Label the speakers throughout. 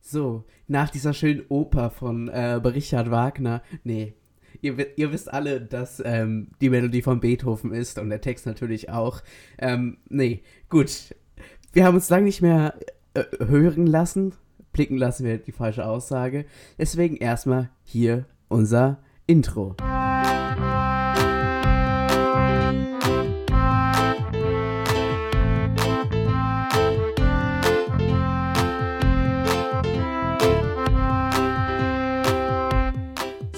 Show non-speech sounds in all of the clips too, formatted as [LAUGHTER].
Speaker 1: So, nach dieser schönen Oper von äh, Richard Wagner, nee, ihr, ihr wisst alle, dass ähm, die Melodie von Beethoven ist und der Text natürlich auch. Ähm, nee, gut. Wir haben uns lange nicht mehr äh, hören lassen. Blicken lassen wir die falsche Aussage. Deswegen erstmal hier unser Intro.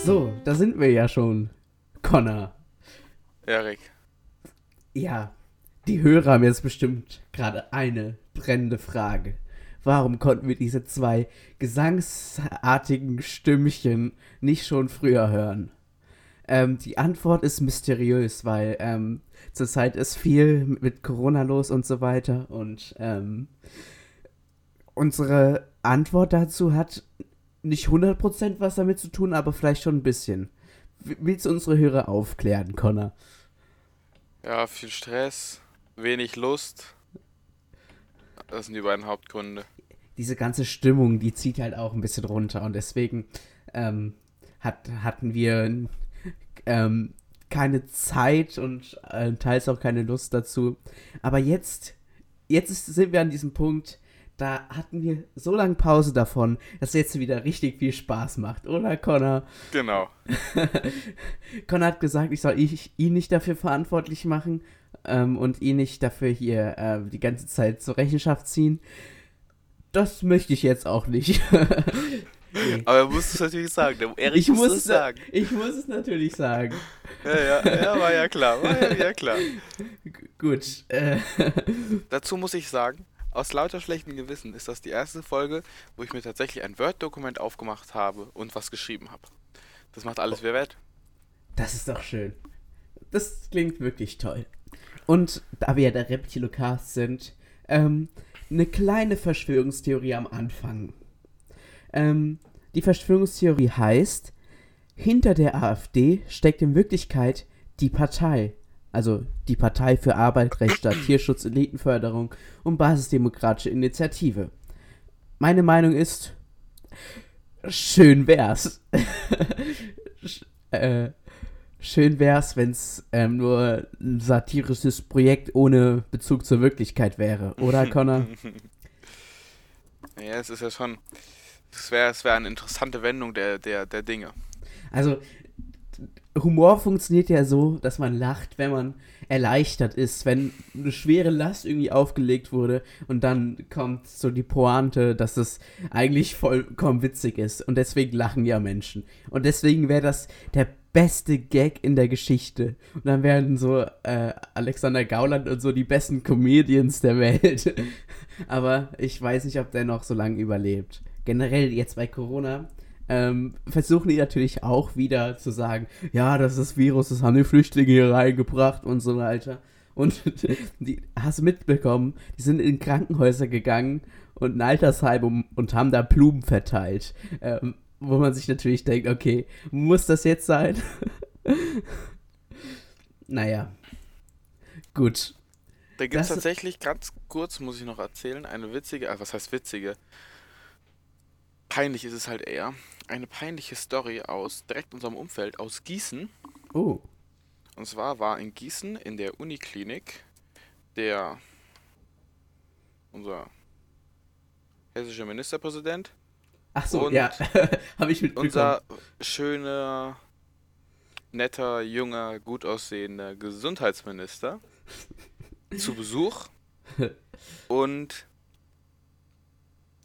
Speaker 1: So, da sind wir ja schon. Connor.
Speaker 2: Erik.
Speaker 1: Ja, die Hörer haben jetzt bestimmt gerade eine brennende Frage. Warum konnten wir diese zwei gesangsartigen Stimmchen nicht schon früher hören? Ähm, die Antwort ist mysteriös, weil ähm, zurzeit ist viel mit Corona los und so weiter. Und ähm, unsere Antwort dazu hat nicht 100% was damit zu tun, aber vielleicht schon ein bisschen. Willst du unsere Hörer aufklären, Connor?
Speaker 2: Ja, viel Stress, wenig Lust. Das sind die beiden Hauptgründe.
Speaker 1: diese ganze Stimmung, die zieht halt auch ein bisschen runter und deswegen ähm, hat, hatten wir ähm, keine Zeit und äh, teils auch keine Lust dazu. Aber jetzt, jetzt ist, sind wir an diesem Punkt, da hatten wir so lange Pause davon, dass jetzt wieder richtig viel Spaß macht, oder Connor?
Speaker 2: Genau. [LAUGHS]
Speaker 1: Connor hat gesagt, ich soll ich, ihn nicht dafür verantwortlich machen ähm, und ihn nicht dafür hier äh, die ganze Zeit zur Rechenschaft ziehen. Das möchte ich jetzt auch nicht. [LAUGHS] nee.
Speaker 2: Aber er muss es natürlich sagen. Erik
Speaker 1: Ich
Speaker 2: muss, es sagen.
Speaker 1: ich muss es natürlich sagen.
Speaker 2: Ja, ja, ja, war ja klar. War ja, ja klar.
Speaker 1: G gut. Äh,
Speaker 2: Dazu muss ich sagen, aus lauter schlechtem Gewissen ist das die erste Folge, wo ich mir tatsächlich ein Word-Dokument aufgemacht habe und was geschrieben habe. Das macht alles wieder wett.
Speaker 1: das ist doch schön. Das klingt wirklich toll. Und da wir ja der Reptilocast sind, ähm, eine kleine Verschwörungstheorie am Anfang. Ähm, die Verschwörungstheorie heißt, hinter der AfD steckt in Wirklichkeit die Partei. Also die Partei für Arbeit, Rechtsstaat, [CLEARS THROAT] Tierschutz, Elitenförderung und Basisdemokratische Initiative. Meine Meinung ist, schön wär's. [LAUGHS] Äh, schön wär's, wenn's ähm, nur ein satirisches Projekt ohne Bezug zur Wirklichkeit wäre, oder [LAUGHS] Connor?
Speaker 2: Ja, es ist ja schon. Es wäre es wär eine interessante Wendung der, der, der Dinge.
Speaker 1: Also, Humor funktioniert ja so, dass man lacht, wenn man erleichtert ist, wenn eine schwere Last irgendwie aufgelegt wurde und dann kommt so die Pointe, dass es eigentlich vollkommen witzig ist und deswegen lachen ja Menschen. Und deswegen wäre das der beste Gag in der Geschichte. Und dann wären so äh, Alexander Gauland und so die besten Comedians der Welt. [LAUGHS] Aber ich weiß nicht, ob der noch so lange überlebt. Generell jetzt bei Corona ähm, versuchen die natürlich auch wieder zu sagen, ja, das ist das Virus, das haben die Flüchtlinge hier reingebracht und so weiter. Und [LAUGHS] die hast du mitbekommen, die sind in Krankenhäuser gegangen und ein Altersheim und haben da Blumen verteilt. Ähm, wo man sich natürlich denkt, okay, muss das jetzt sein? [LAUGHS] naja. Gut.
Speaker 2: Da gibt es tatsächlich, ganz kurz muss ich noch erzählen, eine witzige, äh, was heißt witzige? Peinlich ist es halt eher. Eine peinliche Story aus direkt unserem Umfeld, aus Gießen.
Speaker 1: Oh.
Speaker 2: Und zwar war in Gießen in der Uniklinik der unser hessischer Ministerpräsident,
Speaker 1: Ach so,
Speaker 2: Und
Speaker 1: ja. [LAUGHS] Habe ich mitbekommen.
Speaker 2: unser schöner, netter, junger, gut aussehender Gesundheitsminister zu Besuch. [LAUGHS] Und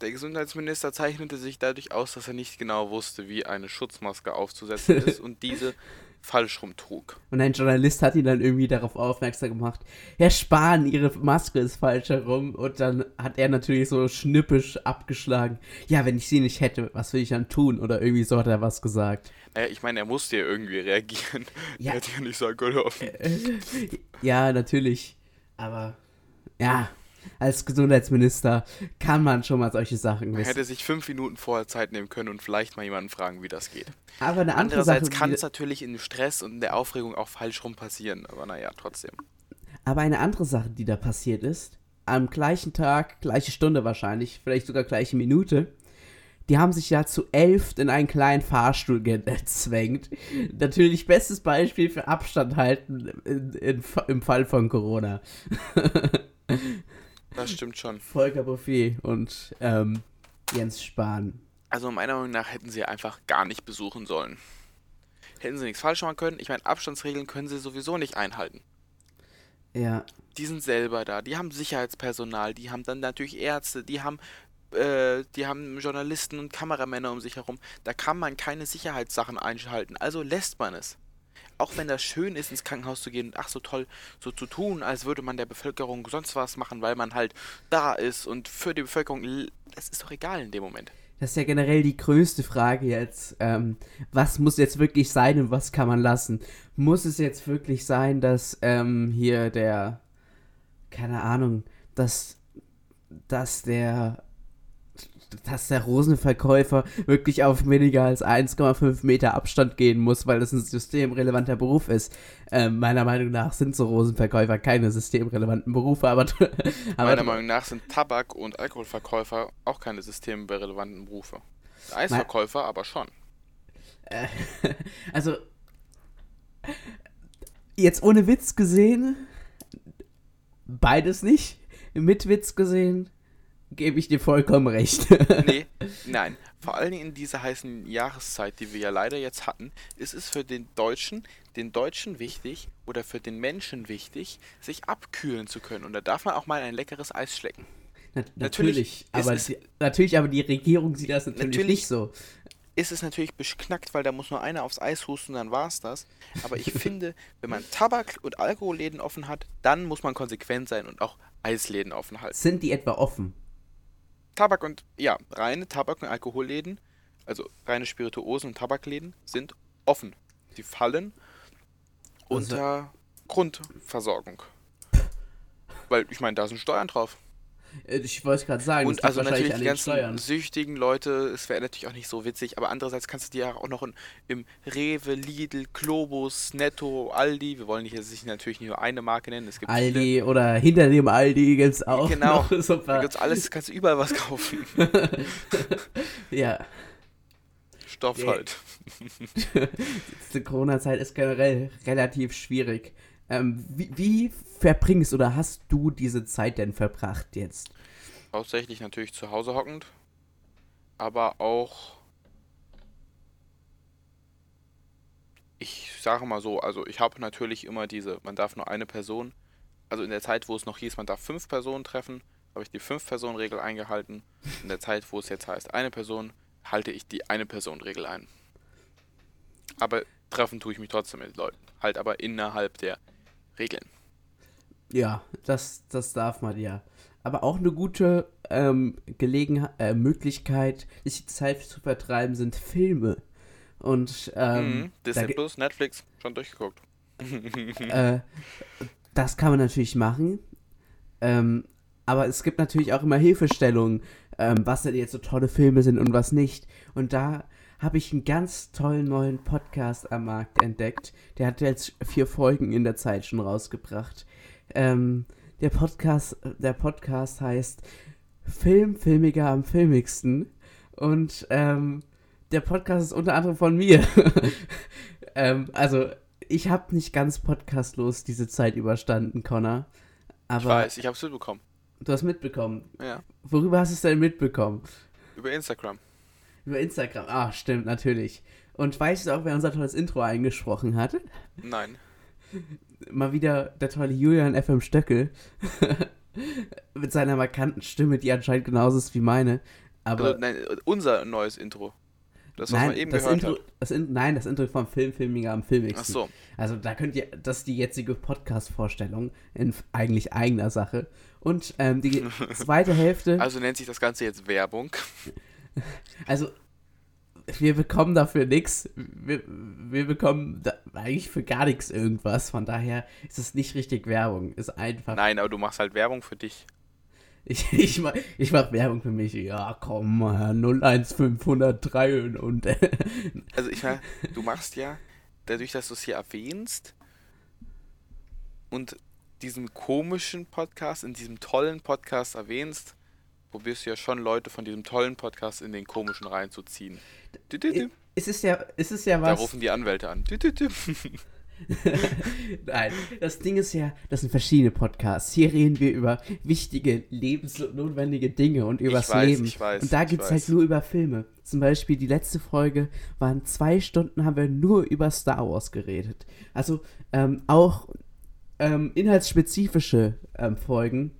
Speaker 2: der Gesundheitsminister zeichnete sich dadurch aus, dass er nicht genau wusste, wie eine Schutzmaske aufzusetzen ist [LAUGHS] und diese falsch rum trug.
Speaker 1: Und ein Journalist hat ihn dann irgendwie darauf aufmerksam gemacht, Herr Spahn, Ihre Maske ist falsch herum. Und dann hat er natürlich so schnippisch abgeschlagen, ja, wenn ich sie nicht hätte, was will ich dann tun? Oder irgendwie so hat er was gesagt.
Speaker 2: Naja, ich meine, er musste ja irgendwie reagieren. [LAUGHS]
Speaker 1: Ja.
Speaker 2: Er hätte ja nicht sagen können, offen. [LAUGHS]
Speaker 1: ja, natürlich. Aber, ja, als Gesundheitsminister kann man schon mal solche Sachen
Speaker 2: Man
Speaker 1: wissen.
Speaker 2: hätte sich fünf Minuten vorher Zeit nehmen können und vielleicht mal jemanden fragen, wie das geht.
Speaker 1: Aber eine andere Sache,
Speaker 2: Andererseits kann es natürlich in Stress und in der Aufregung auch falsch rum passieren, aber naja, trotzdem.
Speaker 1: aber eine andere Sache, die da passiert ist, am gleichen Tag, gleiche Stunde wahrscheinlich, vielleicht sogar gleiche Minute, die haben sich ja zu elf in einen kleinen Fahrstuhl gezwängt. Natürlich bestes Beispiel für Abstand halten in, in, im Fall von Corona. [LAUGHS]
Speaker 2: Das stimmt schon.
Speaker 1: Volker Bouffier und ähm, Jens Spahn.
Speaker 2: Also meiner Meinung nach hätten sie einfach gar nicht besuchen sollen. Hätten sie nichts falsch machen können. Ich meine, Abstandsregeln können sie sowieso nicht einhalten.
Speaker 1: Ja,
Speaker 2: Die sind selber da, die haben Sicherheitspersonal, die haben dann natürlich Ärzte, die haben, äh, die haben Journalisten und Kameramänner um sich herum. Da kann man keine Sicherheitssachen einschalten, also lässt man es. Auch wenn das schön ist, ins Krankenhaus zu gehen und ach so toll, so zu tun, als würde man der Bevölkerung sonst was machen, weil man halt da ist und für die Bevölkerung, das ist doch egal in dem Moment.
Speaker 1: das ist ja generell die größte Frage jetzt. Ähm, was muss jetzt wirklich sein und was kann man lassen? Muss es jetzt wirklich sein, dass ähm, hier der, keine Ahnung, dass, dass der, dass der Rosenverkäufer wirklich auf weniger als 1,5 Meter Abstand gehen muss, weil das ein systemrelevanter Beruf ist. Ähm, meiner Meinung nach sind so Rosenverkäufer keine systemrelevanten Berufe, aber, [LAUGHS] aber
Speaker 2: Meiner Meinung nach sind Tabak- und Alkoholverkäufer auch keine systemrelevanten Berufe. Eisverkäufer aber schon. [LAUGHS]
Speaker 1: Also, jetzt ohne Witz gesehen, beides nicht. Mit Witz gesehen, gebe ich dir vollkommen recht. [LAUGHS]
Speaker 2: Nee, [LAUGHS] nein. Vor allen Dingen in dieser heißen Jahreszeit, die wir ja leider jetzt hatten, ist es für den Deutschen, den Deutschen wichtig oder für den Menschen wichtig, sich abkühlen zu können. Und da darf man auch mal ein leckeres Eis schlecken.
Speaker 1: Na,
Speaker 2: Natürlich
Speaker 1: natürlich, aber
Speaker 2: es-
Speaker 1: die, natürlich, aber die Regierung sieht das natürlich,
Speaker 2: Natürlich-
Speaker 1: nicht so.
Speaker 2: Ist es natürlich beknackt, weil da muss nur einer aufs Eis husten, dann war's das. Aber ich [LAUGHS] finde, wenn man Tabak- und Alkoholläden offen hat, dann muss man konsequent sein und auch Eisläden offen halten.
Speaker 1: Sind die etwa offen?
Speaker 2: Tabak und, ja, reine Tabak- und Alkoholläden, also reine Spirituosen- und Tabakläden, sind offen. Die fallen
Speaker 1: Also-
Speaker 2: unter Grundversorgung. Weil, ich meine, da sind Steuern drauf.
Speaker 1: Äh, Ich wollte gerade sagen,
Speaker 2: und also natürlich die ganzen
Speaker 1: Steuern.
Speaker 2: süchtigen Leute, es wäre natürlich auch nicht so witzig, aber andererseits kannst du dir ja auch noch in, im Rewe, Lidl, Globus, Netto, Aldi, wir wollen hier sich natürlich nicht nur eine Marke nennen, es gibt viele.
Speaker 1: Aldi oder hinter dem Aldi gibt es auch
Speaker 2: Genau,
Speaker 1: noch
Speaker 2: Da gibt's alles, kannst du überall was kaufen. [LAUGHS]
Speaker 1: Ja,
Speaker 2: Stoff halt. [LAUGHS]
Speaker 1: die Corona-Zeit ist generell relativ schwierig. Ähm, wie, wie verbringst oder hast du diese Zeit denn verbracht jetzt?
Speaker 2: Hauptsächlich natürlich zu Hause hockend, aber auch. Ich sage mal so, also ich habe natürlich immer diese, man darf nur eine Person, also in der Zeit, wo es noch hieß, man darf fünf Personen treffen, habe ich die Fünf-Personen-Regel eingehalten. In der Zeit, wo es jetzt heißt, eine Person, halte ich die Eine-Personen-Regel ein. Aber treffen tue ich mich trotzdem mit Leuten. Halt aber innerhalb der Regeln.
Speaker 1: Ja, das, das darf man ja. Aber auch eine gute ähm, Gelegenheit, äh, Möglichkeit, sich die Zeit zu vertreiben, sind Filme. Und ähm,
Speaker 2: mhm. Disney Plus, Netflix, schon durchgeguckt. [LAUGHS]
Speaker 1: äh, das kann man natürlich machen. Ähm, aber es gibt natürlich auch immer Hilfestellungen, ähm, was denn jetzt so tolle Filme sind und was nicht. Und da habe ich einen ganz tollen neuen Podcast am Markt entdeckt. Der hat jetzt vier Folgen in der Zeit schon rausgebracht. Ähm, der Podcast, der Podcast heißt Film, Filmiger am filmigsten. Und ähm, der Podcast ist unter anderem von mir. [LAUGHS] ähm, also, ich habe nicht ganz podcastlos diese Zeit überstanden, Connor. Aber
Speaker 2: Ich weiß, ich habe es mitbekommen.
Speaker 1: du hast mitbekommen.
Speaker 2: Ja,
Speaker 1: Worüber hast du es denn mitbekommen?
Speaker 2: über Instagram.
Speaker 1: Über Instagram. Ah, stimmt, natürlich. Und weißt du auch, wer unser tolles Intro eingesprochen hat?
Speaker 2: Nein.
Speaker 1: Mal wieder der tolle Julian FM Stöckel. [LAUGHS] Mit seiner markanten Stimme, die anscheinend genauso ist wie meine. Aber
Speaker 2: Also, nein, unser neues Intro. Das, was
Speaker 1: nein,
Speaker 2: man eben
Speaker 1: das
Speaker 2: gehört
Speaker 1: Intro,
Speaker 2: hat.
Speaker 1: das in, nein, das Intro vom Film Filmiger am filmigsten.
Speaker 2: Ach so.
Speaker 1: Also da könnt ihr, das ist die jetzige Podcast-Vorstellung in eigentlich eigener Sache. Und ähm, die [LAUGHS] zweite Hälfte,
Speaker 2: Also nennt sich das Ganze jetzt Werbung.
Speaker 1: Also wir bekommen dafür nichts. Wir, wir bekommen da eigentlich für gar nichts irgendwas. Von daher ist es nicht richtig Werbung. Ist einfach.
Speaker 2: Nein, aber du machst halt Werbung für dich. [LAUGHS]
Speaker 1: Ich, ich, mach, ich mach Werbung für mich. Ja, komm, 01503 und. und
Speaker 2: also, ich meine, [LAUGHS] du machst ja, dadurch, dass du es hier erwähnst und diesen komischen Podcast in diesem tollen Podcast erwähnst, probierst du ja schon Leute von diesem tollen Podcast in den komischen reinzuziehen.
Speaker 1: Es ist ja, es ist ja was.
Speaker 2: Da rufen die Anwälte an. [LAUGHS]
Speaker 1: Nein, das Ding ist ja, das sind verschiedene Podcasts. Hier reden wir über wichtige, lebensnotwendige Dinge und übers
Speaker 2: ich weiß,
Speaker 1: Leben.
Speaker 2: Ich weiß,
Speaker 1: und da gibt es halt nur über Filme. Zum Beispiel die letzte Folge waren zwei Stunden, haben wir nur über Star Wars geredet. Also ähm, auch ähm, inhaltsspezifische ähm, Folgen.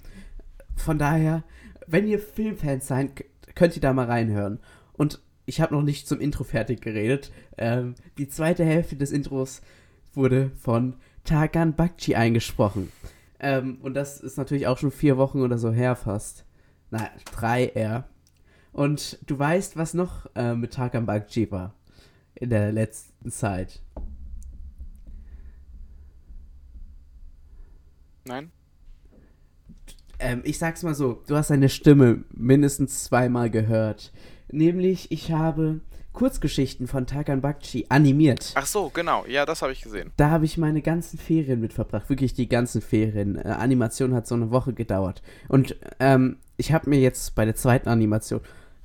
Speaker 1: Von daher, wenn ihr Filmfans seid, könnt ihr da mal reinhören. Und ich habe noch nicht zum Intro fertig geredet. Ähm, die zweite Hälfte des Intros wurde von Tagan Bakchi eingesprochen. Ähm, und das ist natürlich auch schon vier Wochen oder so her fast. Nein, drei eher. Und du weißt, was noch äh, mit Tagan Bakchi war in der letzten Zeit.
Speaker 2: Nein.
Speaker 1: Ähm, ich sag's mal so, du hast seine Stimme mindestens zweimal gehört. Nämlich, ich habe Kurzgeschichten von Takan Bakchi animiert.
Speaker 2: Ach so, genau. Ja, das habe ich gesehen.
Speaker 1: Da habe ich meine ganzen Ferien mit verbracht. Wirklich die ganzen Ferien. Äh, Animation hat so eine Woche gedauert. Und ähm, ich habe mir jetzt bei der zweiten Animation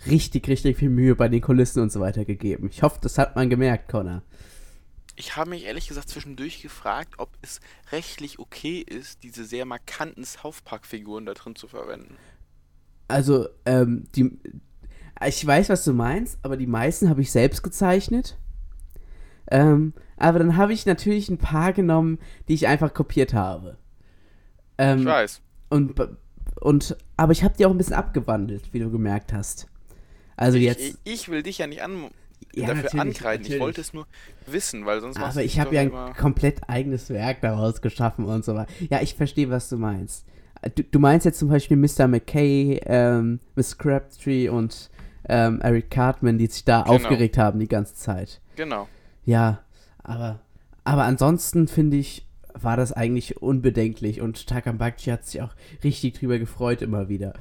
Speaker 1: richtig, richtig viel Mühe bei den Kulissen und so weiter gegeben. Ich hoffe, das hat man gemerkt, Connor.
Speaker 2: Ich habe mich ehrlich gesagt zwischendurch gefragt, ob es rechtlich okay ist, diese sehr markanten South Park-Figuren da drin zu verwenden.
Speaker 1: Also, ähm, die, ich weiß, was du meinst, aber die meisten habe ich selbst gezeichnet. Ähm, aber dann habe ich natürlich ein paar genommen, die ich einfach kopiert habe.
Speaker 2: Ähm, ich weiß.
Speaker 1: Und, und, aber ich habe die auch ein bisschen abgewandelt, wie du gemerkt hast. Also
Speaker 2: ich,
Speaker 1: jetzt.
Speaker 2: Ich will dich ja nicht an, ja, dafür natürlich, ankreiden. Natürlich. Ich wollte es nur wissen, weil sonst.
Speaker 1: Aber ich habe ja ein komplett eigenes Werk daraus geschaffen und so weiter. Ja, ich verstehe, was du meinst. Du, du meinst jetzt zum Beispiel Mr. McKay, ähm, Miss Crabtree und ähm, Eric Cartman, die sich da genau. aufgeregt haben die ganze Zeit.
Speaker 2: Genau.
Speaker 1: Ja, aber, aber ansonsten finde ich, war das eigentlich unbedenklich und Takam Bakchi hat sich auch richtig drüber gefreut immer wieder.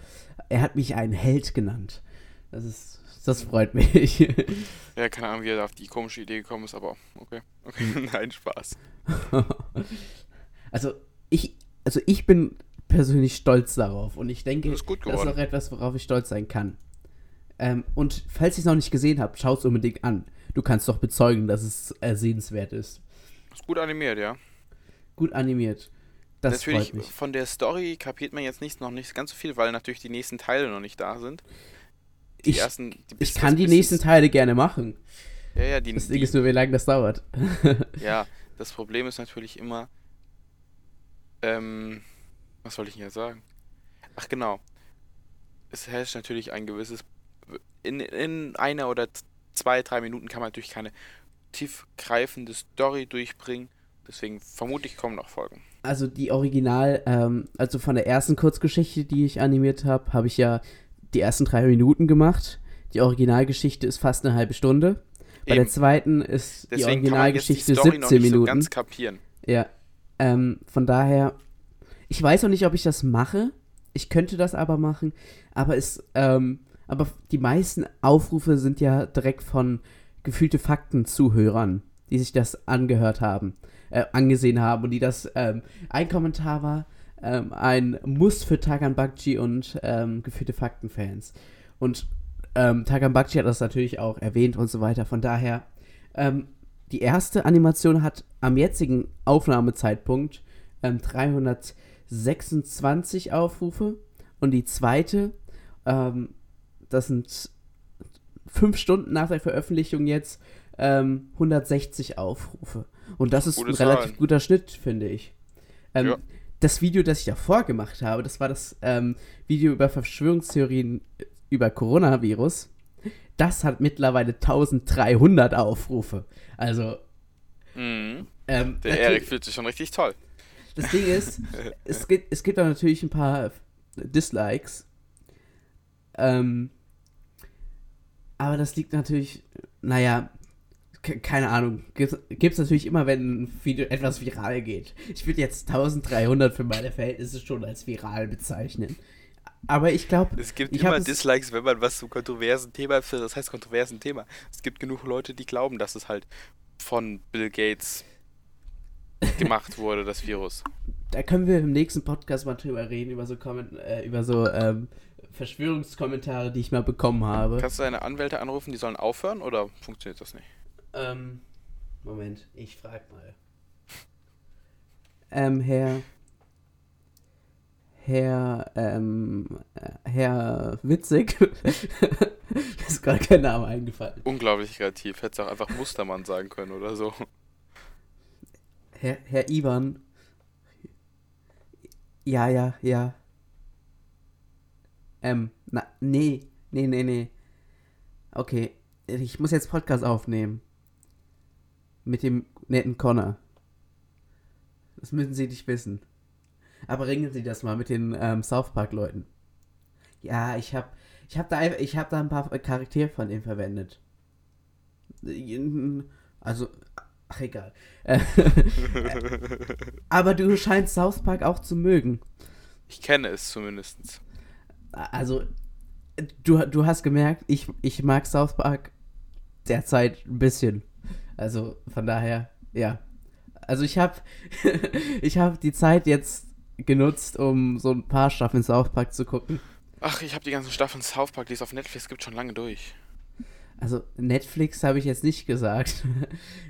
Speaker 1: Er hat mich einen Held genannt. Das ist, das freut mich. [LAUGHS]
Speaker 2: ja, keine Ahnung, wie er auf die komische Idee gekommen ist, aber okay. Okay, hm. [LAUGHS] nein, Spaß.
Speaker 1: also, ich, also ich bin persönlich stolz darauf und ich denke,
Speaker 2: das ist,
Speaker 1: das ist auch etwas, worauf ich stolz sein kann. Ähm, und falls ihr es noch nicht gesehen habt, schaut es unbedingt an. Du kannst doch bezeugen, dass es ersehenswert ist.
Speaker 2: Ist gut animiert, ja.
Speaker 1: Gut animiert. Das
Speaker 2: natürlich,
Speaker 1: freut mich.
Speaker 2: von der Story kapiert man jetzt nicht, noch nicht ganz so viel, weil natürlich die nächsten Teile noch nicht da sind.
Speaker 1: Die ich, ersten, die ich kann die nächsten Teile gerne machen.
Speaker 2: Ja, ja, die,
Speaker 1: das Ding ist nur, wie lange das dauert. [LAUGHS]
Speaker 2: ja, das Problem ist natürlich immer, ähm, was soll ich denn jetzt sagen? Ach genau, es herrscht natürlich ein gewisses in, in einer oder zwei, drei Minuten kann man natürlich keine tiefgreifende Story durchbringen. Deswegen vermute ich, kommen noch Folgen.
Speaker 1: Also die Original, ähm, also von der ersten Kurzgeschichte, die ich animiert habe, habe ich ja die ersten drei Minuten gemacht. Die Originalgeschichte ist fast eine halbe Stunde. Bei Eben. der zweiten ist
Speaker 2: Deswegen
Speaker 1: die Originalgeschichte
Speaker 2: die
Speaker 1: 17 Minuten. So
Speaker 2: ganz kapieren.
Speaker 1: Ja. Ähm, von daher, ich weiß noch nicht, ob ich das mache. Ich könnte das aber machen. Aber es, ähm, aber die meisten Aufrufe sind ja direkt von gefühlte Fakten-Zuhörern, die sich das angehört haben, äh, angesehen haben und die das, ähm, ein Kommentar war, ähm, ein Muss für Tagan Bakchi und ähm, gefühlte Fakten-Fans. Und ähm, Tagan Bakchi hat das natürlich auch erwähnt und so weiter. Von daher, ähm, die erste Animation hat am jetzigen Aufnahmezeitpunkt ähm, 326 Aufrufe und die zweite ähm, das sind fünf Stunden nach der Veröffentlichung jetzt ähm, 160 Aufrufe. Und das ist Gute ein Zahlen. relativ guter Schnitt, finde ich. Ähm, ja. Das Video, das ich davor gemacht habe, das war das ähm, Video über Verschwörungstheorien über Coronavirus. Das hat mittlerweile 1300 Aufrufe. Also.
Speaker 2: Mhm. Ähm, der Erik fühlt sich schon richtig toll.
Speaker 1: Das Ding ist, [LAUGHS] es, gibt, es gibt auch natürlich ein paar Dislikes. Ähm, aber das liegt natürlich, naja, keine Ahnung. Gibt es natürlich immer, wenn ein Video etwas viral geht. Ich würde jetzt 1300 für meine Verhältnisse schon als viral bezeichnen. aber ich glaube,
Speaker 2: Es gibt immer
Speaker 1: es-
Speaker 2: Dislikes, wenn man was zum kontroversen Thema für das heißt kontroversen Thema. Es gibt genug Leute, die glauben, dass es halt von Bill Gates gemacht wurde, das Virus.
Speaker 1: da können wir im nächsten Podcast mal drüber reden, über so, Komment äh, über so ähm, Verschwörungskommentare, die ich mal bekommen habe.
Speaker 2: Kannst du deine Anwälte anrufen, die sollen aufhören oder funktioniert das nicht?
Speaker 1: Ähm, Moment, ich frag mal. Ähm, Herr. Herr, ähm, äh, Herr Witzig. [LAUGHS] Mir ist gerade kein Name eingefallen.
Speaker 2: Unglaublich kreativ. Hättest auch einfach Mustermann sagen können oder so.
Speaker 1: Herr, Herr Ivan. Ja, ja, ja. Ähm, na, nee, nee, nee, nee. Okay, ich muss jetzt Podcast aufnehmen. Mit dem netten Connor. Das müssen Sie nicht wissen. Aber regeln Sie das mal mit den ähm, South Park Leuten. Ja, ich hab, ich hab da, ich hab da ein paar Charaktere von ihm verwendet. Also, ach egal. [LAUGHS] Aber du scheinst South Park auch zu mögen.
Speaker 2: Ich kenne es zumindest.
Speaker 1: Also, du, du hast gemerkt, ich, ich mag South Park derzeit ein bisschen. Also, von daher, ja. Also, ich habe [LAUGHS] ich hab die Zeit jetzt genutzt, um so ein paar Staffeln South Park zu gucken.
Speaker 2: Ach, ich habe die ganzen Staffeln South Park, die es auf Netflix gibt, schon lange durch.
Speaker 1: Also, Netflix habe ich jetzt nicht gesagt.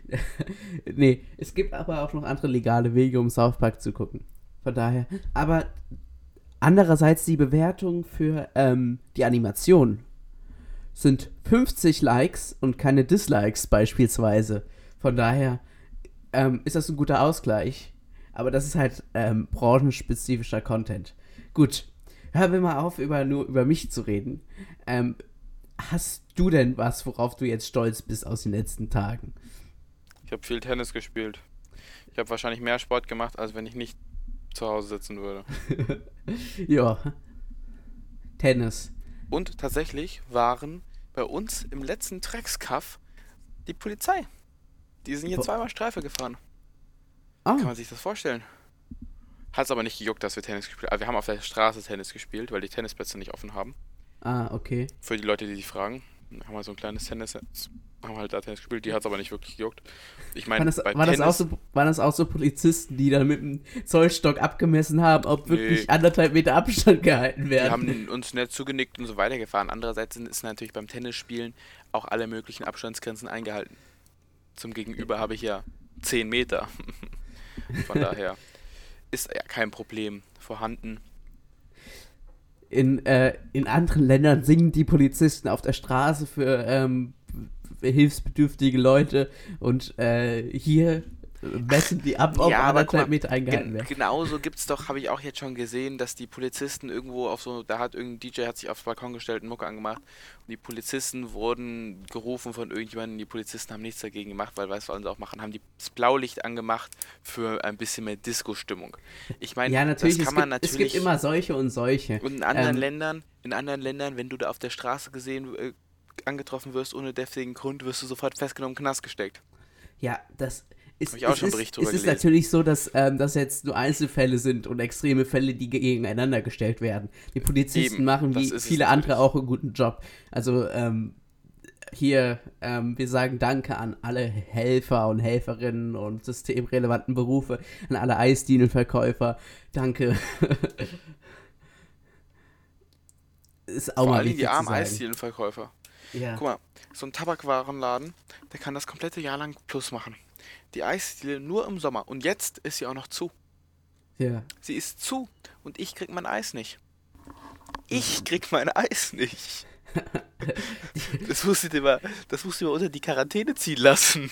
Speaker 1: [LAUGHS] nee, es gibt aber auch noch andere legale Wege, um South Park zu gucken. Von daher. Aber andererseits die Bewertung für ähm, die Animation sind 50 Likes und keine Dislikes beispielsweise. Von daher ähm, ist das ein guter Ausgleich. Aber das ist halt ähm, branchenspezifischer Content. Gut, hören wir mal auf, über, nur über mich zu reden. Ähm, hast du denn was, worauf du jetzt stolz bist aus den letzten Tagen?
Speaker 2: Ich habe viel Tennis gespielt. Ich habe wahrscheinlich mehr Sport gemacht, als wenn ich nicht zu Hause sitzen würde. [LAUGHS]
Speaker 1: ja. Tennis.
Speaker 2: Und tatsächlich waren bei uns im letzten Treckskaff die Polizei. Die sind hier zweimal Streife gefahren.
Speaker 1: Ah,
Speaker 2: Kann man sich das vorstellen? Hat es aber nicht gejuckt, dass wir Tennis gespielt haben. Also wir haben auf der Straße Tennis gespielt, weil die Tennisplätze nicht offen haben.
Speaker 1: ah, okay.
Speaker 2: Für die Leute, die sich fragen. Haben wir so ein kleines Tennis, haben halt da Tennis gespielt. Die hat es aber nicht wirklich gejuckt. Ich meine,
Speaker 1: Waren das,
Speaker 2: bei
Speaker 1: war das auch so, waren das auch so Polizisten, die dann mit dem Zollstock abgemessen haben, ob wirklich
Speaker 2: Nee.
Speaker 1: anderthalb Meter Abstand gehalten werden?
Speaker 2: haben uns nett zugenickt und so weitergefahren. Andererseits sind ist natürlich beim Tennisspielen auch alle möglichen Abstandsgrenzen eingehalten. Zum Gegenüber habe ich ja 10 Meter. [LAUGHS] Von daher ist ja kein Problem vorhanden.
Speaker 1: in, äh, in anderen Ländern singen die Polizisten auf der Straße für ähm, hilfsbedürftige Leute und äh, hier messen die ab, ob
Speaker 2: Ja,
Speaker 1: anderthalb Meter eingehalten
Speaker 2: Gen
Speaker 1: werden.
Speaker 2: genauso gibt es doch, habe ich auch jetzt schon gesehen, dass die Polizisten irgendwo auf so, da hat irgendein DJ hat sich aufs Balkon gestellt und Mucke angemacht und die Polizisten wurden gerufen von irgendjemandem, die Polizisten haben nichts dagegen gemacht, weil was sollen sie auch machen, haben die das Blaulicht angemacht für ein bisschen mehr Disco-Stimmung. Ich meine,
Speaker 1: Ja, natürlich,
Speaker 2: das
Speaker 1: es
Speaker 2: kann man
Speaker 1: gibt, es
Speaker 2: natürlich
Speaker 1: gibt immer solche und solche.
Speaker 2: und in anderen
Speaker 1: ähm,
Speaker 2: Ländern, in anderen Ländern, wenn du da auf der Straße gesehen äh, angetroffen wirst ohne deftigen Grund, wirst du sofort festgenommen, den Knast gesteckt.
Speaker 1: Ja, das ist,
Speaker 2: ich auch schon
Speaker 1: ist,
Speaker 2: Bericht drüber
Speaker 1: Es ist natürlich so, dass ähm, das jetzt nur Einzelfälle sind und extreme Fälle, die gegeneinander gestellt werden. Die Polizisten
Speaker 2: Eben,
Speaker 1: machen wie
Speaker 2: ist
Speaker 1: viele andere auch einen guten Job. Also ähm, hier, ähm, wir sagen Danke an alle Helfer und Helferinnen und systemrelevanten Berufe, an alle Eisdienenverkäufer. Danke. [LAUGHS] ist auch
Speaker 2: Vor
Speaker 1: mal
Speaker 2: allem die armen
Speaker 1: sagen.
Speaker 2: Eisdielenverkäufer.
Speaker 1: Ja.
Speaker 2: Guck mal, so ein Tabakwarenladen, der kann das komplette Jahr lang Plus machen. Die Eisdiele nur im Sommer. Und jetzt ist sie auch noch zu.
Speaker 1: ja.
Speaker 2: Sie ist zu und ich krieg mein Eis nicht. Ich krieg mein Eis nicht. [LAUGHS] Das musst du dir mal, das musst du dir mal unter die Quarantäne ziehen lassen.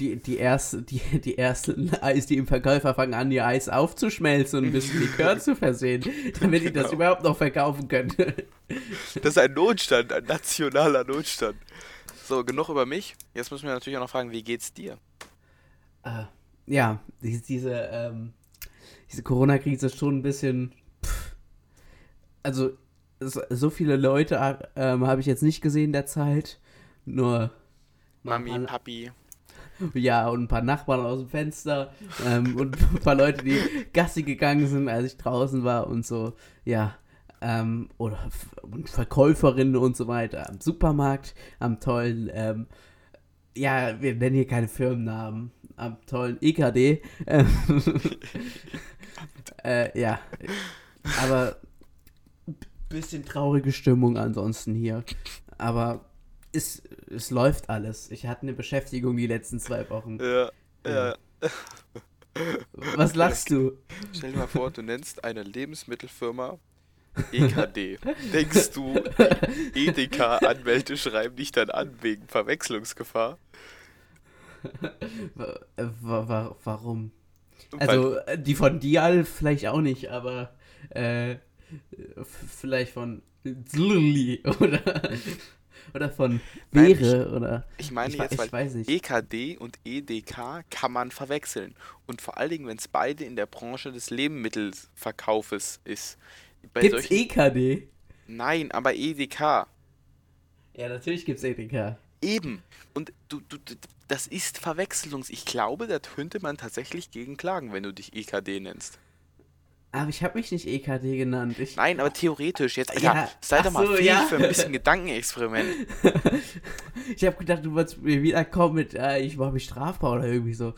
Speaker 1: Die, die, erste, die, die ersten [LAUGHS] Eis, die im Verkäufer fangen an, ihr Eis aufzuschmelzen und ein bisschen Likör zu versehen, [LAUGHS] damit die das
Speaker 2: Genau.
Speaker 1: überhaupt noch verkaufen können. [LAUGHS]
Speaker 2: Das ist ein Notstand, ein nationaler Notstand. So, genug über mich. Jetzt müssen wir natürlich auch noch fragen, wie geht's dir?
Speaker 1: äh, ja, die, diese, ähm, diese Corona-Krise ist schon ein bisschen. Pff, also, so, so viele Leute ähm, habe ich jetzt nicht gesehen derzeit. Nur.
Speaker 2: Mami, Papi.
Speaker 1: Ja, und ein paar Nachbarn aus dem Fenster ähm, und [LAUGHS] ein paar Leute, die Gassi gegangen sind, als ich draußen war und so. Ja, ähm, oder Verkäuferinnen und so weiter am Supermarkt, am tollen, ähm, ja, wir nennen hier keine Firmennamen, am tollen EKD. [LAUGHS] Äh, ja, aber bisschen traurige Stimmung ansonsten hier. Aber es, es läuft alles. Ich hatte eine Beschäftigung die letzten zwei Wochen.
Speaker 2: Ja,
Speaker 1: Ja.
Speaker 2: ja. [LAUGHS]
Speaker 1: Was lachst du?
Speaker 2: Stell dir mal vor, du nennst eine Lebensmittelfirma EKD. Denkst du, EDK-Anwälte dich dann an wegen Verwechslungsgefahr? [LAUGHS]
Speaker 1: Wa- äh, wa wa warum? Also, äh, die von Dial vielleicht auch nicht, aber äh, vielleicht von Zluli [LAUGHS] oder, oder von Beere oder.
Speaker 2: ich meine
Speaker 1: ich,
Speaker 2: jetzt,
Speaker 1: ich
Speaker 2: weil. EKD und EDK kann man verwechseln. Und vor allen Dingen, wenn es beide in der Branche des Lebensmittelverkaufes ist. Bei
Speaker 1: Gibt's
Speaker 2: solchen,
Speaker 1: EKD?
Speaker 2: Nein, aber EDK.
Speaker 1: Ja, natürlich gibt's EDK.
Speaker 2: Eben. Und du, du, du, das ist Verwechslungs. Ich glaube, da könnte man tatsächlich gegen klagen, wenn du dich EKD nennst.
Speaker 1: Aber ich habe mich nicht EKD genannt. Ich,
Speaker 2: Nein, aber theoretisch jetzt.
Speaker 1: Ja,
Speaker 2: sei doch mal
Speaker 1: so,
Speaker 2: fähig
Speaker 1: ja.
Speaker 2: für ein bisschen Gedankenexperiment. [LAUGHS]
Speaker 1: ich habe gedacht, du wolltest mir wiederkommen mit, äh, ich mache mich strafbar oder irgendwie so.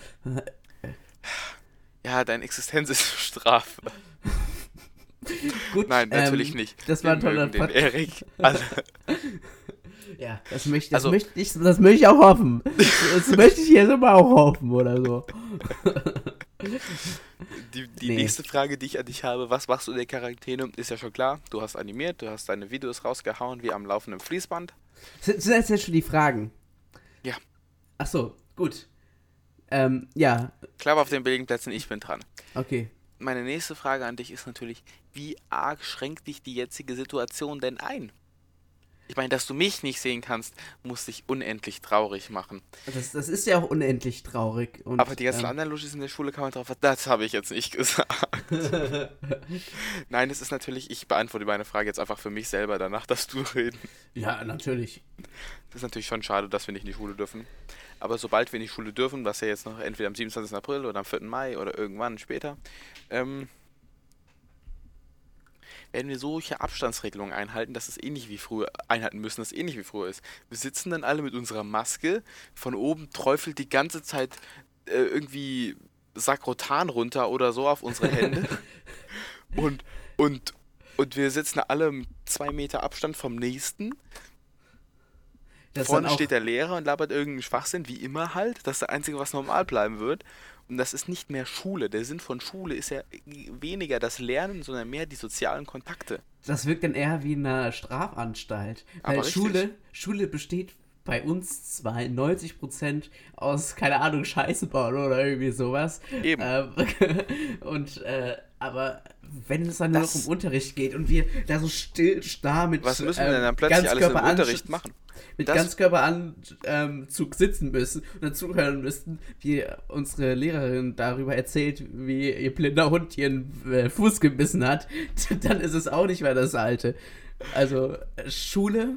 Speaker 2: Ja, deine Existenz ist [LAUGHS] Strafe.
Speaker 1: Gut,
Speaker 2: Nein, natürlich
Speaker 1: ähm,
Speaker 2: nicht.
Speaker 1: Das war ein toller Podcast.
Speaker 2: Erik. Also, [LAUGHS]
Speaker 1: Ja, das möchte, das,
Speaker 2: Also-
Speaker 1: möchte ich, das möchte ich auch hoffen. Das möchte ich jetzt aber auch hoffen oder so.
Speaker 2: Die die
Speaker 1: Nee.
Speaker 2: nächste Frage, die ich an dich habe, was machst du in der Quarantäne, ist ja schon klar. Du hast animiert, du hast deine Videos rausgehauen wie am laufenden Fließband.
Speaker 1: Sind, sind das jetzt schon die Fragen?
Speaker 2: Ja.
Speaker 1: Ach so, gut. Ähm, ja,
Speaker 2: Klar auf den billigen Plätzen, ich bin dran.
Speaker 1: okay.
Speaker 2: Meine nächste Frage an dich ist natürlich, wie arg schränkt dich die jetzige Situation denn ein? Ich meine, dass du mich nicht sehen kannst, muss dich unendlich traurig machen.
Speaker 1: Das, das ist ja auch unendlich traurig. Und,
Speaker 2: Aber die ganzen
Speaker 1: ähm,
Speaker 2: anderen Luschis in der Schule kann man drauf, das habe ich jetzt nicht [LAUGHS] gesagt. [LAUGHS] Nein, es ist natürlich, ich beantworte meine Frage jetzt einfach für mich selber, danach darfst du reden.
Speaker 1: Ja, natürlich.
Speaker 2: Das ist natürlich schon schade, dass wir nicht in die Schule dürfen. Aber sobald wir in die Schule dürfen, was ja jetzt noch entweder am 27. April oder am 4. Mai oder irgendwann später, ähm, werden wir solche Abstandsregelungen einhalten, dass es ähnlich wie früher einhalten müssen, dass es ähnlich wie früher ist. Wir sitzen dann alle mit unserer Maske, von oben träufelt die ganze Zeit äh, irgendwie Sakrotan runter oder so auf unsere Hände. [LAUGHS] und, und, und wir sitzen alle mit zwei Meter Abstand vom nächsten.
Speaker 1: Das
Speaker 2: Vorne steht der Lehrer und labert irgendeinen Schwachsinn, wie immer halt. Das ist das Einzige, was normal bleiben wird. Das ist nicht mehr Schule. Der Sinn von Schule ist ja weniger das Lernen, sondern mehr die sozialen Kontakte.
Speaker 1: das wirkt dann eher wie in einer Strafanstalt. Weil
Speaker 2: richtig.
Speaker 1: Schule, Schule besteht bei uns zwar 90% aus, keine Ahnung, Scheiße bauen oder irgendwie sowas.
Speaker 2: Eben.
Speaker 1: Ähm, [LAUGHS] und, äh, aber wenn es dann nur noch
Speaker 2: Das-
Speaker 1: um Unterricht geht und wir da so still starr mit
Speaker 2: Was müssen wir
Speaker 1: ähm,
Speaker 2: denn dann plötzlich alles im Unterricht machen?
Speaker 1: mit
Speaker 2: Das-
Speaker 1: Ganzkörperanzug ähm, sitzen müssen und dann zuhören müssten, wie unsere Lehrerin darüber erzählt, wie ihr blinder Hund ihren äh, Fuß gebissen hat, [LAUGHS] dann ist es auch nicht mehr das Alte. Also äh, Schule,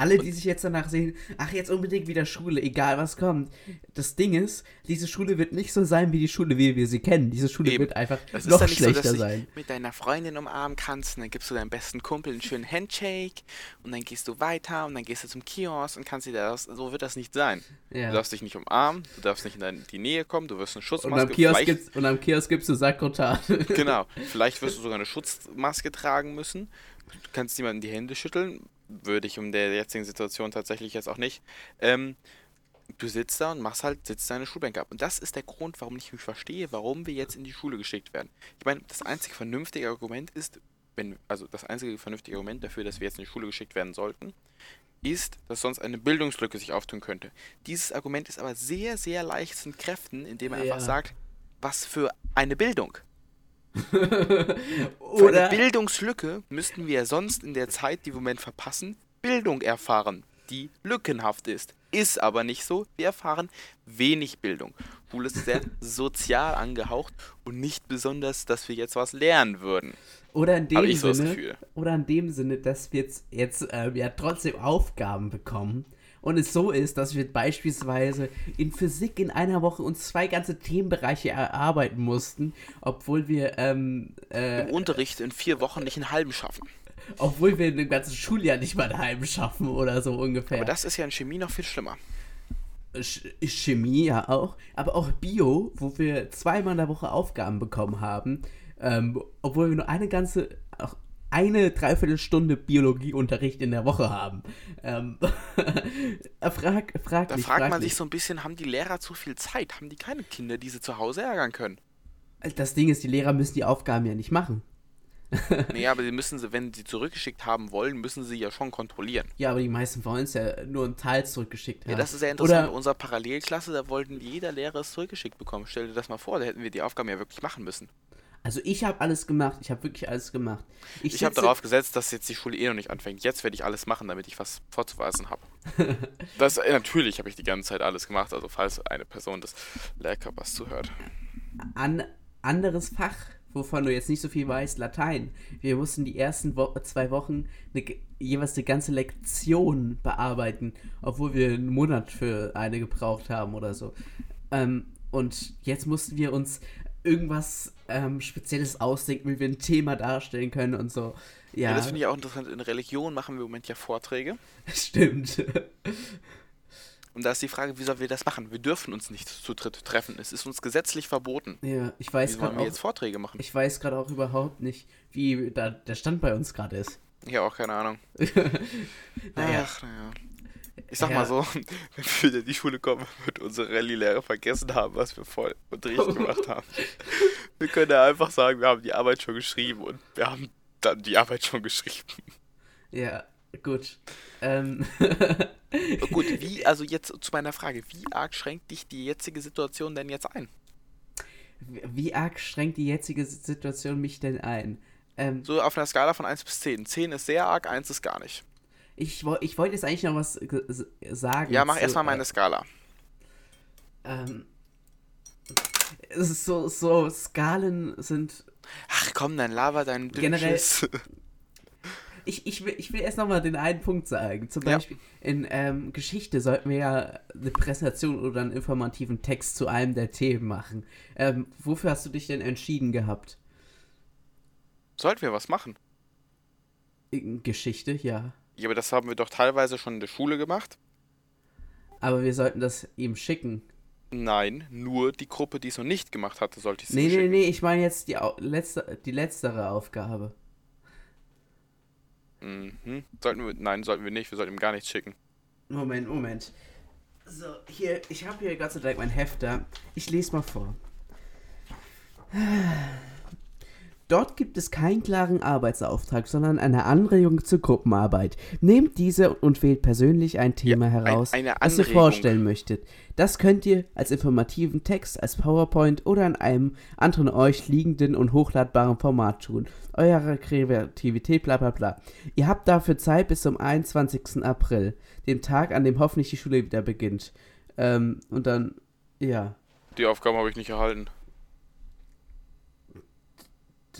Speaker 1: alle, die sich jetzt danach sehen, ach jetzt unbedingt wieder Schule, egal was kommt. Das Ding ist, diese Schule wird nicht so sein wie die Schule, wie wir sie kennen. Diese Schule
Speaker 2: Eben.
Speaker 1: wird einfach
Speaker 2: Das
Speaker 1: noch
Speaker 2: so,
Speaker 1: schlechter
Speaker 2: dass du
Speaker 1: sein.
Speaker 2: dich mit deiner Freundin umarmen kannst und dann gibst du deinem besten Kumpel einen schönen Handshake und dann gehst du weiter und dann gehst du zum Kiosk und kannst dir das, so wird das nicht sein.
Speaker 1: Ja.
Speaker 2: Du darfst dich nicht umarmen, du darfst nicht in deine, die Nähe kommen, du wirst eine
Speaker 1: Und
Speaker 2: Schutzmaske,
Speaker 1: am, Kiosk
Speaker 2: vielleicht
Speaker 1: gibt's, und am Kiosk gibst du Sakrotan.
Speaker 2: Genau. [LAUGHS] Vielleicht wirst du sogar eine Schutzmaske tragen müssen. Du kannst niemandem die Hände schütteln. Würde ich um der jetzigen Situation tatsächlich jetzt auch nicht. Ähm, du sitzt da und machst halt, sitzt deine Schulbänke ab. Und das ist der Grund, warum ich nicht verstehe, warum wir jetzt in die Schule geschickt werden. Ich meine, das einzige vernünftige Argument ist, wenn, also das einzige vernünftige Argument dafür, dass wir jetzt in die Schule geschickt werden sollten, ist, dass sonst eine Bildungslücke sich auftun könnte. Dieses Argument ist aber sehr, sehr leicht zu entkräften, indem er
Speaker 1: Ja.
Speaker 2: einfach sagt, was für eine Bildung. [LAUGHS] Für
Speaker 1: Oder
Speaker 2: eine Bildungslücke müssten wir sonst in der Zeit, die wir im Moment verpassen, Bildung erfahren, die lückenhaft ist. Ist aber nicht so. Wir erfahren wenig Bildung. Schule ist sehr [LAUGHS] sozial angehaucht und nicht besonders, dass wir jetzt was lernen würden.
Speaker 1: Oder in dem
Speaker 2: so
Speaker 1: Sinne,
Speaker 2: Gefühl.
Speaker 1: oder in dem Sinne, dass wir jetzt, jetzt ähm, ja trotzdem Aufgaben bekommen und es so ist, dass wir beispielsweise in Physik in einer Woche uns zwei ganze Themenbereiche erarbeiten mussten, obwohl wir ähm, äh,
Speaker 2: Im Unterricht in vier Wochen nicht einen halben schaffen.
Speaker 1: Obwohl wir ein ganzes Schuljahr nicht mal daheim schaffen oder so ungefähr.
Speaker 2: Aber das ist ja in Chemie noch viel schlimmer.
Speaker 1: Ch- Chemie ja auch, aber auch Bio, wo wir zweimal in der Woche Aufgaben bekommen haben, ähm, obwohl wir nur eine ganze, eine Dreiviertelstunde Biologieunterricht in der Woche haben. Ähm, [LAUGHS] frag, frag
Speaker 2: Da
Speaker 1: mich,
Speaker 2: fragt man
Speaker 1: mich.
Speaker 2: sich so ein bisschen, haben die Lehrer zu viel Zeit? Haben die keine Kinder, die sie zu Hause ärgern können?
Speaker 1: Das Ding ist, die Lehrer müssen die Aufgaben ja nicht machen. [LAUGHS]
Speaker 2: Nee, aber sie müssen sie, wenn sie zurückgeschickt haben wollen, müssen sie ja schon kontrollieren.
Speaker 1: Ja, aber die meisten wollen es ja nur einen Teil zurückgeschickt haben.
Speaker 2: Ja, das ist sehr interessant. In
Speaker 1: Oder,
Speaker 2: unserer Parallelklasse, da wollten jeder Lehrer es zurückgeschickt bekommen. Stell dir das mal vor, da hätten wir die Aufgaben ja wirklich machen müssen.
Speaker 1: Also ich habe alles gemacht. Ich habe wirklich alles gemacht.
Speaker 2: Ich habe
Speaker 1: sitze-
Speaker 2: darauf gesetzt, dass jetzt die Schule eh noch nicht anfängt. Jetzt werde ich alles machen, damit ich was vorzuweisen habe. [LAUGHS] das, äh, natürlich habe ich die ganze Zeit alles gemacht, also falls eine Person des Lehrkörpers zuhört.
Speaker 1: An, anderes Fach, wovon du jetzt nicht so viel weißt, Latein. Wir mussten die ersten Wo zwei Wochen eine, jeweils eine ganze Lektion bearbeiten, obwohl wir einen Monat für eine gebraucht haben oder so. Ähm, und jetzt mussten wir uns irgendwas ähm, Spezielles ausdenken, wie wir ein Thema darstellen können und so.
Speaker 2: Ja,
Speaker 1: Ja,
Speaker 2: das finde ich auch interessant. In Religion machen wir im Moment ja Vorträge. [LAUGHS]
Speaker 1: stimmt.
Speaker 2: Und da ist die Frage, wie sollen wir das machen? Wir dürfen uns nicht zu dritt treffen. Es ist uns gesetzlich verboten.
Speaker 1: ja, ich weiß gerade
Speaker 2: wir
Speaker 1: auch,
Speaker 2: jetzt Vorträge machen?
Speaker 1: ich weiß gerade auch überhaupt nicht, wie da der Stand bei uns gerade ist.
Speaker 2: Ich habe auch keine Ahnung. [LAUGHS]
Speaker 1: Naja.
Speaker 2: Ach, naja. Ich sag
Speaker 1: Ja.
Speaker 2: mal so, [LAUGHS] wenn wir wieder in die Schule kommen, wird unsere Rallye-Lehrer vergessen haben, was wir voll Unterricht gemacht haben. Wir können ja einfach sagen, wir haben die Arbeit schon geschrieben und wir haben dann die Arbeit schon geschrieben.
Speaker 1: Ja, gut. Ähm, [LAUGHS]
Speaker 2: Gut, [LAUGHS] wie, also jetzt zu meiner Frage, wie arg schränkt dich die jetzige Situation denn jetzt ein?
Speaker 1: wie arg schränkt die jetzige Situation mich denn ein? Ähm,
Speaker 2: So auf einer Skala von 1 bis 10. 10 ist sehr arg, 1 ist gar nicht.
Speaker 1: Ich ich wollte jetzt eigentlich noch was sagen.
Speaker 2: Ja, mach erstmal meine Skala.
Speaker 1: Äh, ähm, so, so, Skalen sind.
Speaker 2: Ach komm, dann laber deinen
Speaker 1: Generell-
Speaker 2: Dünnschiss. [LAUGHS]
Speaker 1: Ich, ich, will, ich will erst noch mal den einen Punkt sagen. Zum
Speaker 2: Ja.
Speaker 1: Beispiel in ähm, Geschichte sollten wir ja eine Präsentation oder einen informativen Text zu einem der Themen machen. Ähm, wofür hast du dich denn entschieden gehabt?
Speaker 2: Sollten wir was machen?
Speaker 1: In Geschichte, ja.
Speaker 2: Ja, aber das haben wir doch teilweise schon in der Schule gemacht.
Speaker 1: Aber wir sollten das ihm schicken.
Speaker 2: Nein, nur die Gruppe, die es noch nicht gemacht hatte, sollte ich es
Speaker 1: Nee, nee,
Speaker 2: schicken.
Speaker 1: nee, ich meine jetzt die, letzte, die letztere Aufgabe.
Speaker 2: Mhm. Sollten wir, nein, sollten wir nicht. Wir sollten ihm gar nichts schicken.
Speaker 1: Moment, Moment. So, hier, ich habe hier Gott sei Dank mein Heft da. Ich lese mal vor. Dort gibt es keinen klaren Arbeitsauftrag, sondern eine Anregung zur Gruppenarbeit. Nehmt diese und wählt persönlich ein Thema
Speaker 2: Ja, ein-
Speaker 1: heraus,
Speaker 2: eine
Speaker 1: das ihr vorstellen möchtet. Das könnt ihr als informativen Text, als PowerPoint oder in einem anderen euch liegenden und hochladbaren Format tun. Eure Kreativität, bla bla bla. Ihr habt dafür Zeit bis zum 21. April, dem Tag, an dem hoffentlich die Schule wieder beginnt. Ähm, und dann, ja.
Speaker 2: Die Aufgaben habe ich nicht erhalten.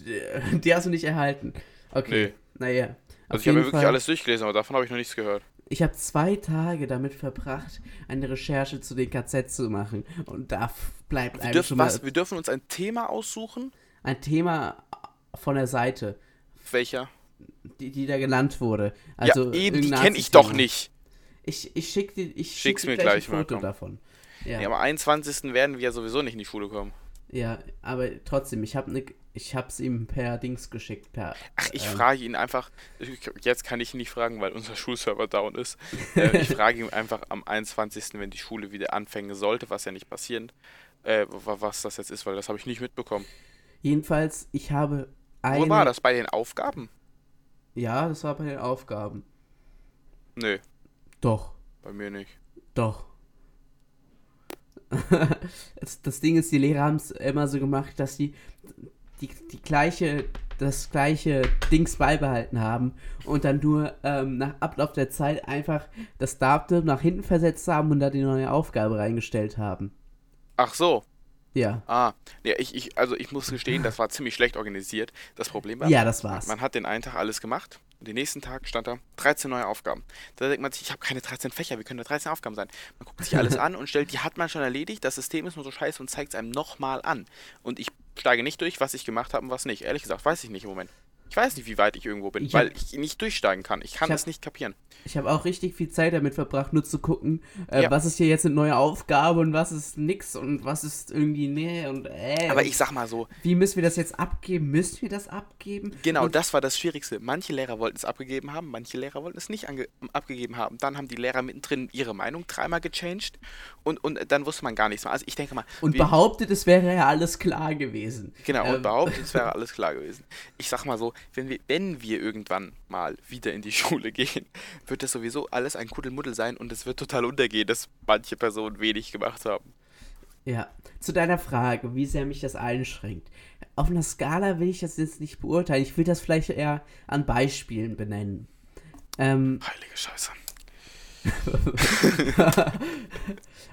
Speaker 2: [LAUGHS]
Speaker 1: Die- hast du nicht erhalten. Okay.
Speaker 2: Nee.
Speaker 1: Naja.
Speaker 2: Also ich habe
Speaker 1: jeden
Speaker 2: wirklich
Speaker 1: Fall-
Speaker 2: alles durchgelesen, aber davon habe ich noch nichts gehört.
Speaker 1: Ich habe zwei Tage damit verbracht, eine Recherche zu den KZ zu machen. Und da bleibt
Speaker 2: Wir
Speaker 1: einem
Speaker 2: dürfen,
Speaker 1: schon mal
Speaker 2: was? Wir dürfen uns ein Thema aussuchen.
Speaker 1: ein Thema von der Seite,
Speaker 2: Welcher?
Speaker 1: die, die da genannt wurde. Also
Speaker 2: ja, eben, die kenne ich doch nicht.
Speaker 1: Ich, ich schick dir, ich schick
Speaker 2: Schick's mir
Speaker 1: gleich,
Speaker 2: gleich
Speaker 1: ein
Speaker 2: mal,
Speaker 1: Foto
Speaker 2: komm.
Speaker 1: davon. Ja,
Speaker 2: Ja, am 21. werden wir ja sowieso nicht in die Schule kommen.
Speaker 1: ja, aber trotzdem, ich habe ne, ich hab's ihm per Dings geschickt, per
Speaker 2: Ach, ich
Speaker 1: ähm,
Speaker 2: frage ihn einfach, jetzt kann ich ihn nicht fragen, weil unser [LAUGHS] Schulserver down ist. Äh, ich frage ihn einfach am 21., wenn die Schule wieder anfangen sollte, was ja nicht passieren, äh, wa- was das jetzt ist, weil das habe ich nicht mitbekommen.
Speaker 1: Jedenfalls, ich habe eine
Speaker 2: Wo war das? Bei den Aufgaben?
Speaker 1: Ja, das war bei den Aufgaben.
Speaker 2: Nö,
Speaker 1: Doch.
Speaker 2: bei mir nicht.
Speaker 1: Doch. [LAUGHS] das, Ding ist, die Lehrer haben es immer so gemacht, dass die, die die gleiche, das gleiche Dings beibehalten haben und dann nur ähm, nach Ablauf der Zeit einfach das Datum nach hinten versetzt haben und da die neue Aufgabe reingestellt haben.
Speaker 2: Ach so.
Speaker 1: Ja.
Speaker 2: Ah, ja, ich, ich, also ich muss gestehen, das war ziemlich schlecht organisiert. Das Problem war,
Speaker 1: Ja, das war's.
Speaker 2: man hat den einen Tag alles gemacht und den nächsten Tag stand da 13 neue Aufgaben. Da denkt man sich, ich habe keine 13 Fächer, wie können da 13 Aufgaben sein? Man guckt sich alles [LAUGHS] an und stellt, die hat man schon erledigt, das System ist nur so scheiße und zeigt es einem nochmal an. Und ich steige nicht durch, was ich gemacht habe und was nicht. Ehrlich gesagt, weiß ich nicht im Moment. Ich weiß nicht, wie weit ich irgendwo bin,
Speaker 1: Ich
Speaker 2: weil
Speaker 1: hab-
Speaker 2: ich nicht durchsteigen kann. Ich kann
Speaker 1: Ich hab-
Speaker 2: es nicht kapieren.
Speaker 1: Ich habe auch richtig viel Zeit damit verbracht, nur zu gucken, äh,
Speaker 2: Ja.
Speaker 1: was ist hier jetzt eine neue Aufgabe und was ist nix und was ist irgendwie nee und äh.
Speaker 2: Aber
Speaker 1: und
Speaker 2: ich sag mal so,
Speaker 1: Wie müssen wir das jetzt abgeben? Müssen wir das abgeben?
Speaker 2: genau,
Speaker 1: Und,
Speaker 2: das war das Schwierigste. Manche Lehrer wollten es abgegeben haben, manche Lehrer wollten es nicht abgegeben haben. Dann haben die Lehrer mittendrin ihre Meinung dreimal gechanged und, und dann wusste man gar nichts mehr. Also ich denke mal,
Speaker 1: und behauptet, es wäre ja alles klar gewesen.
Speaker 2: Genau, und
Speaker 1: Ähm,
Speaker 2: behauptet, es wäre [LAUGHS] alles klar gewesen. Ich sag mal so, wenn wir, wenn wir irgendwann mal wieder in die [LAUGHS] Schule gehen, wird das sowieso alles ein Kuddelmuddel sein und es wird total untergehen, dass manche Personen wenig gemacht haben.
Speaker 1: Ja, zu deiner Frage, wie sehr mich das einschränkt. Auf einer Skala will ich das jetzt nicht beurteilen. Ich will das vielleicht eher an Beispielen benennen. Ähm, [LAUGHS]
Speaker 2: Heilige Scheiße. [LAUGHS]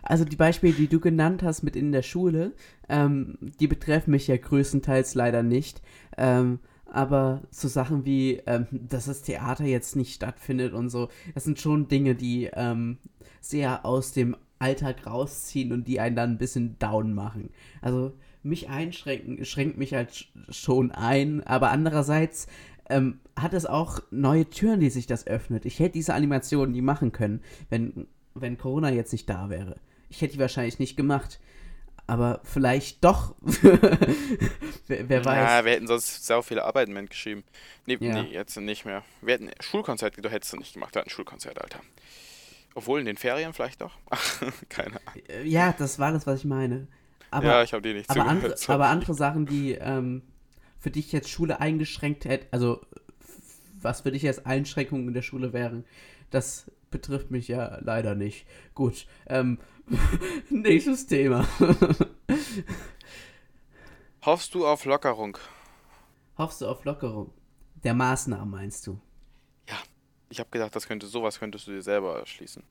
Speaker 1: also die Beispiele, die du genannt hast mit in der Schule, ähm, die betreffen mich ja größtenteils leider nicht. Ähm, aber so Sachen wie, ähm, dass das Theater jetzt nicht stattfindet und so, das sind schon Dinge, die ähm, sehr aus dem Alltag rausziehen und die einen dann ein bisschen down machen. Also mich einschränken, schränkt mich halt sch- schon ein, aber andererseits ähm, hat es auch neue Türen, die sich das öffnet. Ich hätte diese Animationen nie machen können, wenn, wenn Corona jetzt nicht da wäre. Ich hätte die wahrscheinlich nicht gemacht. Aber vielleicht doch. [LAUGHS] wer, wer weiß.
Speaker 2: Ja, wir hätten sonst sehr viele Arbeiten mitgeschrieben. Nee,
Speaker 1: Ja.
Speaker 2: nee, jetzt nicht mehr. Wir hätten Schulkonzert, du hättest du nicht gemacht, wir hatten Schulkonzert, Alter. Obwohl in den Ferien vielleicht doch. [LAUGHS] Keine Ahnung.
Speaker 1: Äh, ja, das war das, was ich meine. Aber,
Speaker 2: ja, ich habe dir nicht
Speaker 1: aber,
Speaker 2: zugehört.
Speaker 1: andere,
Speaker 2: sorry.
Speaker 1: aber andere Sachen, die ähm, für dich jetzt Schule eingeschränkt hätte, also was für dich jetzt Einschränkungen in der Schule wären, das betrifft mich ja leider nicht. Gut, ähm, [LAUGHS] nächstes Thema. [LAUGHS]
Speaker 2: Hoffst du auf Lockerung?
Speaker 1: Hoffst du auf Lockerung? Der Maßnahmen meinst du?
Speaker 2: Ich habe gedacht, das könnte sowas könntest du dir selber erschließen.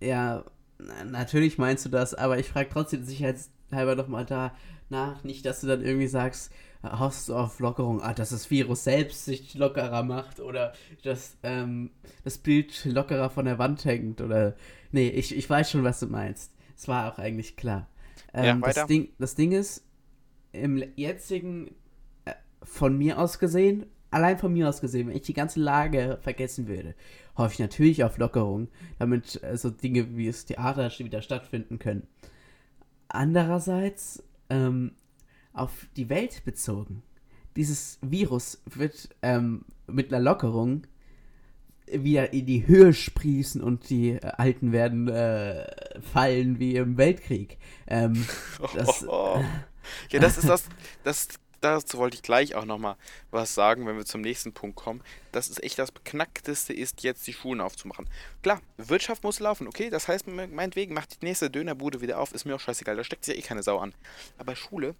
Speaker 1: Ja, na, natürlich meinst du das, aber ich frage trotzdem sicherheitshalber nochmal da nach, nicht, dass du dann irgendwie sagst, hoffst du auf Lockerung, ah, dass das Virus selbst sich lockerer macht oder dass ähm, das Bild lockerer von der Wand hängt oder. Nee, ich, ich weiß schon, was du meinst. Es war auch eigentlich klar.
Speaker 2: Ja,
Speaker 1: Ähm, das,
Speaker 2: weiter.
Speaker 1: Ding, das Ding ist, im jetzigen, äh, von mir aus gesehen, allein von mir aus gesehen, wenn ich die ganze Lage vergessen würde, hoffe ich natürlich auf Lockerung, damit äh, so Dinge wie das Theater wieder stattfinden können. Andererseits, ähm, auf die Welt bezogen, dieses Virus wird ähm, mit einer Lockerung wieder in die Höhe sprießen und die äh, Alten werden äh, fallen wie im Weltkrieg. Ähm, [LAUGHS] das,
Speaker 2: ja, das ist das, das, dazu wollte ich gleich auch nochmal was sagen, wenn wir zum nächsten Punkt kommen. Das ist echt das Beknackteste ist, jetzt die Schulen aufzumachen. Klar, Wirtschaft muss laufen, okay? Das heißt, me- meinetwegen macht die nächste Dönerbude wieder auf, ist mir auch scheißegal, da steckt sich ja eh keine Sau an. Aber Schule,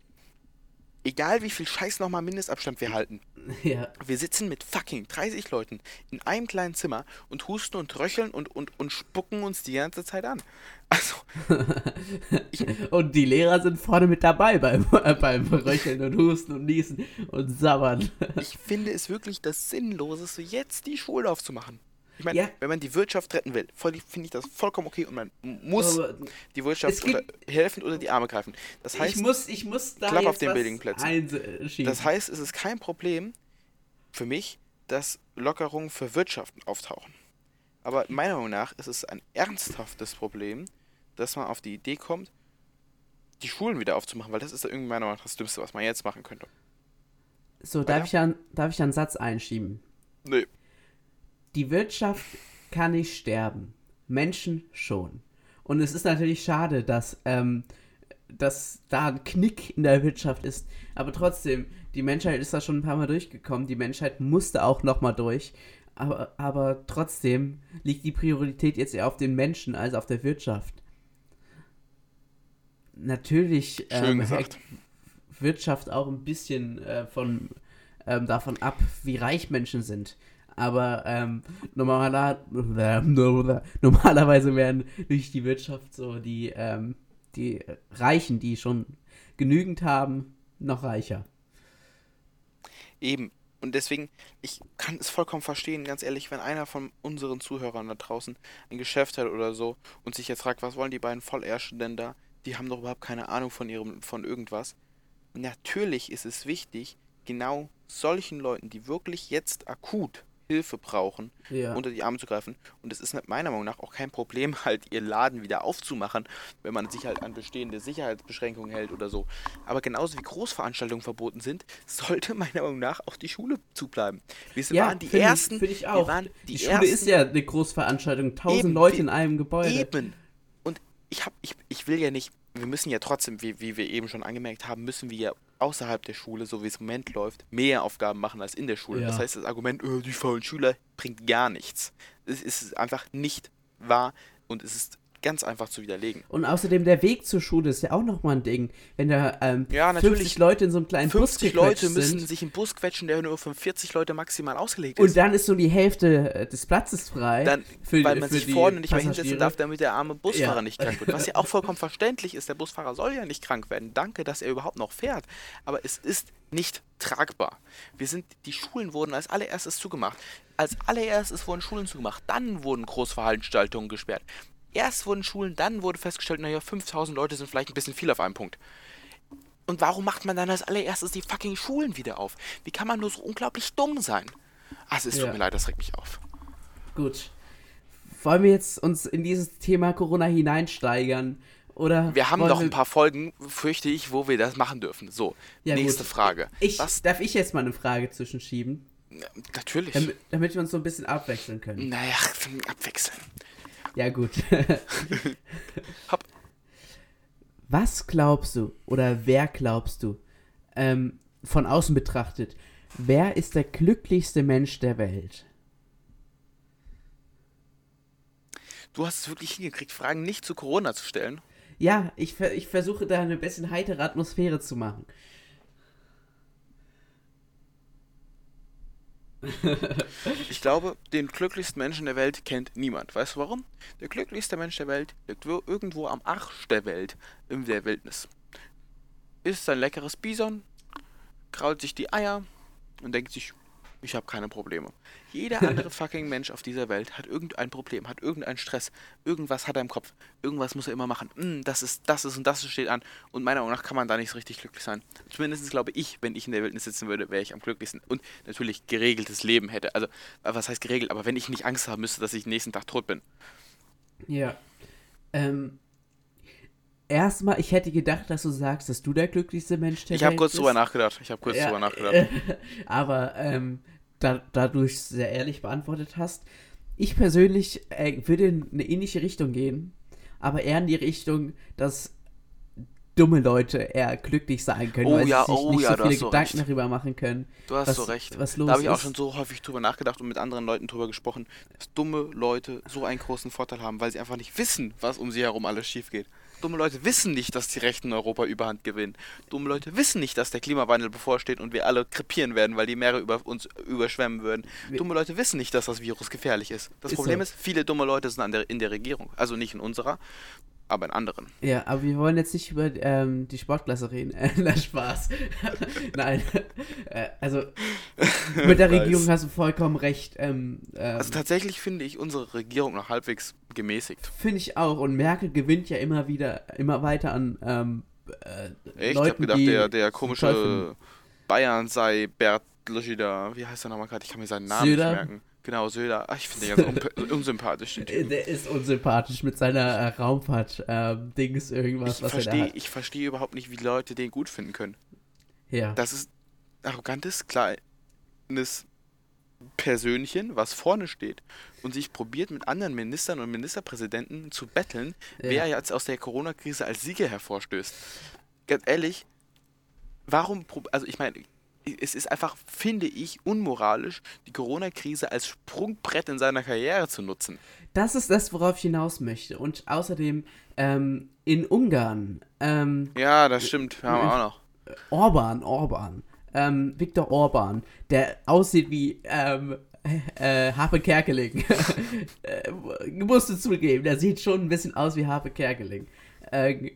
Speaker 2: egal wie viel Scheiß nochmal Mindestabstand wir halten, [LAUGHS]
Speaker 1: ja,
Speaker 2: wir sitzen mit fucking 30 Leuten in einem kleinen Zimmer und husten und röcheln und, und, und spucken uns die ganze Zeit an. Also, [LAUGHS]
Speaker 1: und die Lehrer sind vorne mit dabei beim, äh, [LAUGHS] beim Röcheln und Husten und Niesen und Sabbern.
Speaker 2: ich finde es wirklich das Sinnloseste, jetzt die Schulen aufzumachen. Ich meine,
Speaker 1: Ja.
Speaker 2: wenn man die Wirtschaft retten will, finde ich das vollkommen okay und man muss
Speaker 1: Aber
Speaker 2: die Wirtschaft unter, helfen oder die Arme greifen. Das heißt,
Speaker 1: ich muss, ich muss da
Speaker 2: Klapp auf den
Speaker 1: einschieben.
Speaker 2: das heißt, es ist kein Problem für mich, dass Lockerungen für Wirtschaften auftauchen. Aber meiner Meinung nach ist es ein ernsthaftes Problem, dass man auf die Idee kommt, die Schulen wieder aufzumachen, weil das ist irgendwie meiner Meinung nach das Dümmste, was man jetzt machen könnte.
Speaker 1: so, darf ich, einen, darf ich einen Satz einschieben?
Speaker 2: Nee.
Speaker 1: Die Wirtschaft kann nicht sterben. Menschen schon. Und es ist natürlich schade, dass, ähm, dass da ein Knick in der Wirtschaft ist. Aber trotzdem, die Menschheit ist da schon ein paar Mal durchgekommen. Die Menschheit musste auch nochmal durch. Aber, aber trotzdem liegt die Priorität jetzt eher auf den Menschen als auf der Wirtschaft. Natürlich ähm, hängt Wirtschaft auch ein bisschen äh, von, ähm, davon ab, wie reich Menschen sind. Aber ähm, normaler, normalerweise werden durch die Wirtschaft so die, ähm, die Reichen, die schon genügend haben, noch reicher.
Speaker 2: Eben. Und deswegen, ich kann es vollkommen verstehen, ganz ehrlich, wenn einer von unseren Zuhörern da draußen ein Geschäft hat oder so und sich jetzt fragt, was wollen die beiden Vollärsche denn da? Die haben doch überhaupt keine Ahnung von ihrem, von irgendwas. Natürlich ist es wichtig, genau solchen Leuten, die wirklich jetzt akut Hilfe brauchen,
Speaker 1: Ja.
Speaker 2: unter die Arme zu greifen. Und es ist meiner Meinung nach auch kein Problem, [LAUGHS] halt ihr Laden wieder aufzumachen, wenn man sich halt an bestehende Sicherheitsbeschränkungen hält oder so. Aber genauso wie Großveranstaltungen verboten sind, [LAUGHS] sollte meiner Meinung nach auch die Schule zubleiben. Wir
Speaker 1: ja,
Speaker 2: waren die ersten.
Speaker 1: Ich, ich
Speaker 2: Wir
Speaker 1: auch.
Speaker 2: waren die,
Speaker 1: die Schule
Speaker 2: ersten,
Speaker 1: ist ja eine Großveranstaltung. Tausend
Speaker 2: Eben,
Speaker 1: Leute in einem Gebäude.
Speaker 2: Eben. Und ich hab, ich, ich will ja nicht, wir müssen ja trotzdem, wie, wie wir eben schon angemerkt haben, müssen wir ja außerhalb der Schule, so wie es im Moment läuft, mehr Aufgaben machen als in der Schule.
Speaker 1: Ja.
Speaker 2: Das heißt, das Argument, äh, die faulen Schüler, bringt gar nichts. Es ist einfach nicht wahr und es ist ganz einfach zu widerlegen.
Speaker 1: Und außerdem der Weg zur Schule ist ja auch nochmal ein Ding. Wenn da ähm,
Speaker 2: Ja,
Speaker 1: 50
Speaker 2: natürlich.
Speaker 1: Leute in so einem kleinen
Speaker 2: 50
Speaker 1: Bus
Speaker 2: Leute
Speaker 1: gequetscht
Speaker 2: müssen
Speaker 1: sind
Speaker 2: sich im Bus quetschen, der nur für 40 Leute maximal ausgelegt ist.
Speaker 1: und dann ist nur die Hälfte äh, des Platzes frei.
Speaker 2: Dann,
Speaker 1: für,
Speaker 2: weil man
Speaker 1: für
Speaker 2: sich vorne nicht mehr hinsetzen darf, damit der arme Busfahrer
Speaker 1: Ja.
Speaker 2: nicht krank wird. Was ja auch vollkommen verständlich ist. Der Busfahrer soll ja nicht krank werden. Danke, dass er überhaupt noch fährt. Aber es ist nicht tragbar. Wir sind, die Schulen wurden als allererstes zugemacht. Als allererstes wurden Schulen zugemacht. Dann wurden Großveranstaltungen gesperrt. Erst wurden Schulen, dann wurde festgestellt, naja, 5000 Leute sind vielleicht ein bisschen viel auf einem Punkt. Und warum macht man dann als allererstes die fucking Schulen wieder auf? Wie kann man nur so unglaublich dumm sein? Also es tut
Speaker 1: Ja.
Speaker 2: mir leid, das regt mich auf.
Speaker 1: Gut. Wollen wir jetzt uns in dieses Thema Corona hineinsteigern? Oder
Speaker 2: Wir haben noch
Speaker 1: wir-
Speaker 2: ein paar Folgen, fürchte ich, wo wir das machen dürfen. So,
Speaker 1: Ja,
Speaker 2: nächste
Speaker 1: gut.
Speaker 2: Frage.
Speaker 1: Ich,
Speaker 2: Was?
Speaker 1: darf ich jetzt mal eine Frage zwischenschieben?
Speaker 2: Natürlich.
Speaker 1: Damit, damit wir uns so ein bisschen abwechseln können.
Speaker 2: naja, abwechseln.
Speaker 1: Ja, gut. [LAUGHS]
Speaker 2: Hopp.
Speaker 1: Was glaubst du oder wer glaubst du, ähm, von außen betrachtet, wer ist der glücklichste Mensch der Welt?
Speaker 2: Du hast es wirklich hingekriegt, Fragen nicht zu Corona zu stellen.
Speaker 1: Ja, ich, ich versuche da eine bisschen heitere Atmosphäre zu machen. [LAUGHS]
Speaker 2: Ich glaube, den glücklichsten Menschen der Welt kennt niemand. Weißt du warum? Der glücklichste Mensch der Welt liegt wo- irgendwo am Arsch der Welt, in der Wildnis. Isst sein leckeres Bison, krault sich die Eier und denkt sich, ich habe keine Probleme. Jeder [LAUGHS] andere fucking Mensch auf dieser Welt hat irgendein Problem, hat irgendeinen Stress, irgendwas hat er im Kopf, irgendwas muss er immer machen. Hm, das ist, das ist und das steht an. Und meiner Meinung nach kann man da nicht so richtig glücklich sein. Zumindest glaube ich, wenn ich in der Wildnis sitzen würde, wäre ich am glücklichsten. Und natürlich geregeltes Leben hätte. Also, was heißt geregelt? Aber wenn ich nicht Angst haben müsste, dass ich nächsten Tag tot bin.
Speaker 1: Ja. Ähm, erstmal, ich hätte gedacht, dass du sagst, dass du der glücklichste Mensch der
Speaker 2: Ich
Speaker 1: Welt
Speaker 2: habe kurz
Speaker 1: bist.
Speaker 2: drüber nachgedacht. Ich habe kurz
Speaker 1: Ja,
Speaker 2: drüber nachgedacht. [LAUGHS]
Speaker 1: aber ähm, da, da du es sehr ehrlich beantwortet hast, ich persönlich äh, würde in eine ähnliche Richtung gehen, aber eher in die Richtung, dass dumme Leute eher glücklich sein können,
Speaker 2: Oh
Speaker 1: weil
Speaker 2: ja,
Speaker 1: sie sich
Speaker 2: oh
Speaker 1: nicht
Speaker 2: ja,
Speaker 1: so viele
Speaker 2: so
Speaker 1: Gedanken
Speaker 2: recht.
Speaker 1: darüber machen können.
Speaker 2: Du hast
Speaker 1: was-
Speaker 2: so recht.
Speaker 1: was los
Speaker 2: da habe ich auch schon so häufig drüber nachgedacht und mit anderen Leuten drüber gesprochen, dass dumme Leute so einen großen Vorteil haben, weil sie einfach nicht wissen, was um sie herum alles schief geht. Dumme Leute wissen nicht, dass die Rechten in Europa überhand gewinnen. Dumme Leute wissen nicht, dass der Klimawandel bevorsteht und wir alle krepieren werden, weil die Meere über uns überschwemmen würden. Dumme Leute wissen nicht, dass das Virus gefährlich ist. Das
Speaker 1: Ist
Speaker 2: Problem
Speaker 1: so.
Speaker 2: ist, viele dumme Leute sind der, in der Regierung. Also nicht in unserer, aber in anderen.
Speaker 1: Ja, aber wir wollen jetzt nicht über ähm, die Sportklasse reden. [LAUGHS] Na, Spaß. [LAUGHS] Nein. äh, also, mit der. [LAUGHS] Regierung hast du vollkommen recht. Ähm, ähm,
Speaker 2: Also tatsächlich finde ich unsere Regierung noch halbwegs gemäßigt.
Speaker 1: Finde ich auch. Und Merkel gewinnt ja immer wieder, immer weiter an ähm, äh,
Speaker 2: Echt? Ich
Speaker 1: Leuten,
Speaker 2: habe gedacht, der, der komische. Bayern sei Bert Luschida. Wie heißt der nochmal gerade? Ich kann mir seinen Namen
Speaker 1: Söder?
Speaker 2: nicht merken. Genau, Söder. Ach, ich finde den ganz [LAUGHS] unsympathisch. Den.
Speaker 1: Der ist unsympathisch mit seiner äh, Raumfahrt-Dings, irgendwas,
Speaker 2: Ich
Speaker 1: was er da
Speaker 2: verstehe
Speaker 1: hat.
Speaker 2: ich versteh überhaupt nicht, wie Leute den gut finden können.
Speaker 1: Ja.
Speaker 2: Das ist arrogantes, kleines Persönchen, was vorne steht und sich probiert, mit anderen Ministern und Ministerpräsidenten zu betteln,
Speaker 1: Ja.
Speaker 2: wer jetzt aus der Corona-Krise als Sieger hervorstößt. Ganz ehrlich, warum, also ich meine, es ist einfach, finde ich, unmoralisch, die Corona-Krise als Sprungbrett in seiner Karriere zu nutzen.
Speaker 1: Das ist das, worauf ich hinaus möchte. Und außerdem ähm, in Ungarn, ähm,
Speaker 2: Ja, das stimmt, haben wir auch noch.
Speaker 1: Orban, Orban, ähm, Viktor Orban, der aussieht wie ähm, [LAUGHS] äh, Harpe Kerkeling. [LAUGHS] äh, musst du zugeben, der sieht schon ein bisschen aus wie Harpe Kerkeling. Äh,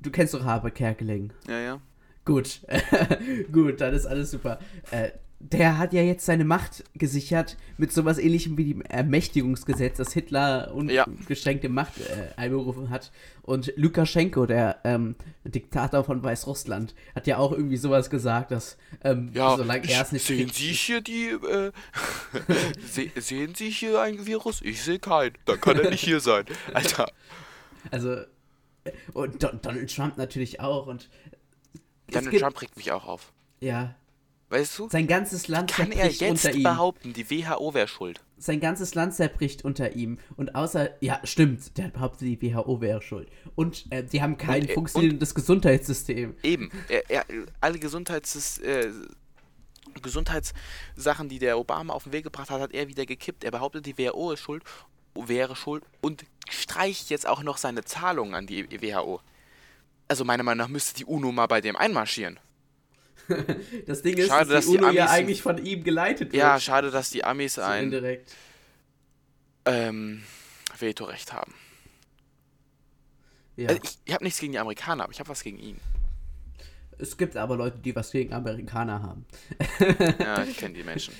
Speaker 1: du kennst doch Harpe Kerkeling.
Speaker 2: Ja, ja.
Speaker 1: Gut, [LAUGHS] gut, dann ist alles super. Äh, der hat ja jetzt seine Macht gesichert mit sowas ähnlichem wie dem Ermächtigungsgesetz, das Hitler ungeschränkte ja. Macht äh, einberufen hat. Und Lukaschenko, der ähm, Diktator von Weißrussland, hat ja auch irgendwie sowas gesagt, dass ähm,
Speaker 2: ja, solange er es nicht sehen Sie hier die äh, [LAUGHS] se sehen Sie hier ein Virus? Ich sehe keinen. Dann kann er nicht hier sein, Alter. [LAUGHS]
Speaker 1: Also äh, und Donald Trump natürlich auch und
Speaker 2: Donald Trump regt mich auch auf.
Speaker 1: Ja,
Speaker 2: Weißt du?
Speaker 1: Sein ganzes Land
Speaker 2: Kann er jetzt behaupten, die WHO wäre schuld?
Speaker 1: Sein ganzes Land zerbricht unter ihm. Und außer, ja, stimmt, der behauptet, die WHO wäre schuld. Und äh, die haben kein und, äh, funktionierendes und, Gesundheitssystem.
Speaker 2: Eben. Er, er, alle Gesundheits, äh, Gesundheitssachen, die der Obama auf den Weg gebracht hat, hat er wieder gekippt. Er behauptet, die WHO ist schuld, wäre schuld und streicht jetzt auch noch seine Zahlungen an die WHO. Also meiner Meinung nach müsste die UNO mal bei dem einmarschieren. [LAUGHS]
Speaker 1: das Ding ist, schade, dass die, UNO die ja eigentlich von ihm geleitet wird.
Speaker 2: Ja, schade, dass die Amis so ein
Speaker 1: indirekt.
Speaker 2: Ähm, Vetorecht haben. Ja. Also ich, ich habe nichts gegen die Amerikaner, aber ich habe was gegen ihn.
Speaker 1: Es gibt aber Leute, die was gegen Amerikaner haben.
Speaker 2: ja, [LAUGHS] ich kenne die Menschen.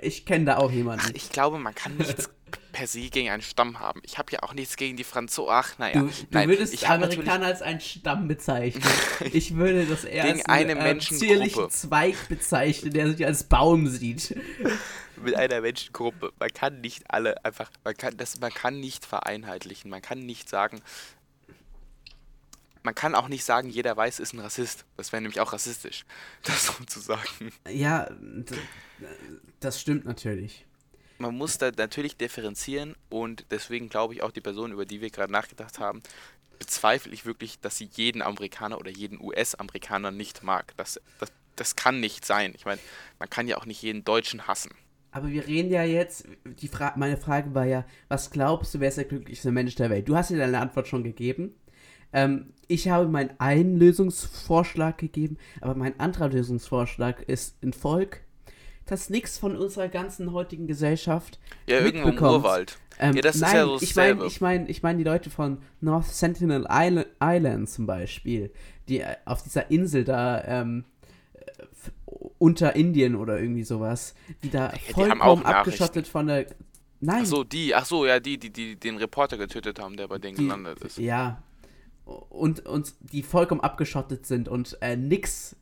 Speaker 1: Ich kenne da auch jemanden.
Speaker 2: Ach, ich glaube, man kann nichts [LAUGHS] per se gegen einen Stamm haben. Ich habe ja auch nichts gegen die Franzosen. Ach, naja.
Speaker 1: Du, du Nein, würdest Amerikaner als einen Stamm bezeichnen. [LAUGHS] Ich würde das eher
Speaker 2: gegen als einen, eine äh,
Speaker 1: zierlichen Zweig bezeichnen, der sich als Baum sieht. [LAUGHS]
Speaker 2: Mit einer Menschengruppe. Man kann nicht alle einfach, man kann das, man kann nicht vereinheitlichen. Man kann nicht sagen, man kann auch nicht sagen, jeder Weiß ist ein Rassist. Das wäre nämlich auch rassistisch, [LAUGHS] das so zu sagen.
Speaker 1: Ja, das stimmt natürlich.
Speaker 2: Man muss da natürlich differenzieren und deswegen glaube ich auch die Person, über die wir gerade nachgedacht haben, bezweifle ich wirklich, dass sie jeden Amerikaner oder jeden US-Amerikaner nicht mag. Das, das, das kann nicht sein. Ich meine, man kann ja auch nicht jeden Deutschen hassen.
Speaker 1: Aber wir reden ja jetzt, die Fra meine Frage war ja, was glaubst du, wer ist der glücklichste Mensch der Welt? Du hast dir deine Antwort schon gegeben. Ähm, ich habe meinen einen Lösungsvorschlag gegeben, aber mein anderer Lösungsvorschlag ist ein Volk, das nichts von unserer ganzen heutigen Gesellschaft
Speaker 2: Ja, irgendwo im Urwald.
Speaker 1: Ähm, ja, das nein, ist ja so ich meine ich mein, ich mein die Leute von North Sentinel Island, Island zum Beispiel, die äh, auf dieser Insel da ähm, unter Indien oder irgendwie sowas, die da ja, vollkommen abgeschottet von der
Speaker 2: Nein. Ach so, die, ach so, ja, die, die, die den Reporter getötet haben, der bei denen die, gelandet ist.
Speaker 1: Ja, und, und die vollkommen abgeschottet sind und äh, nix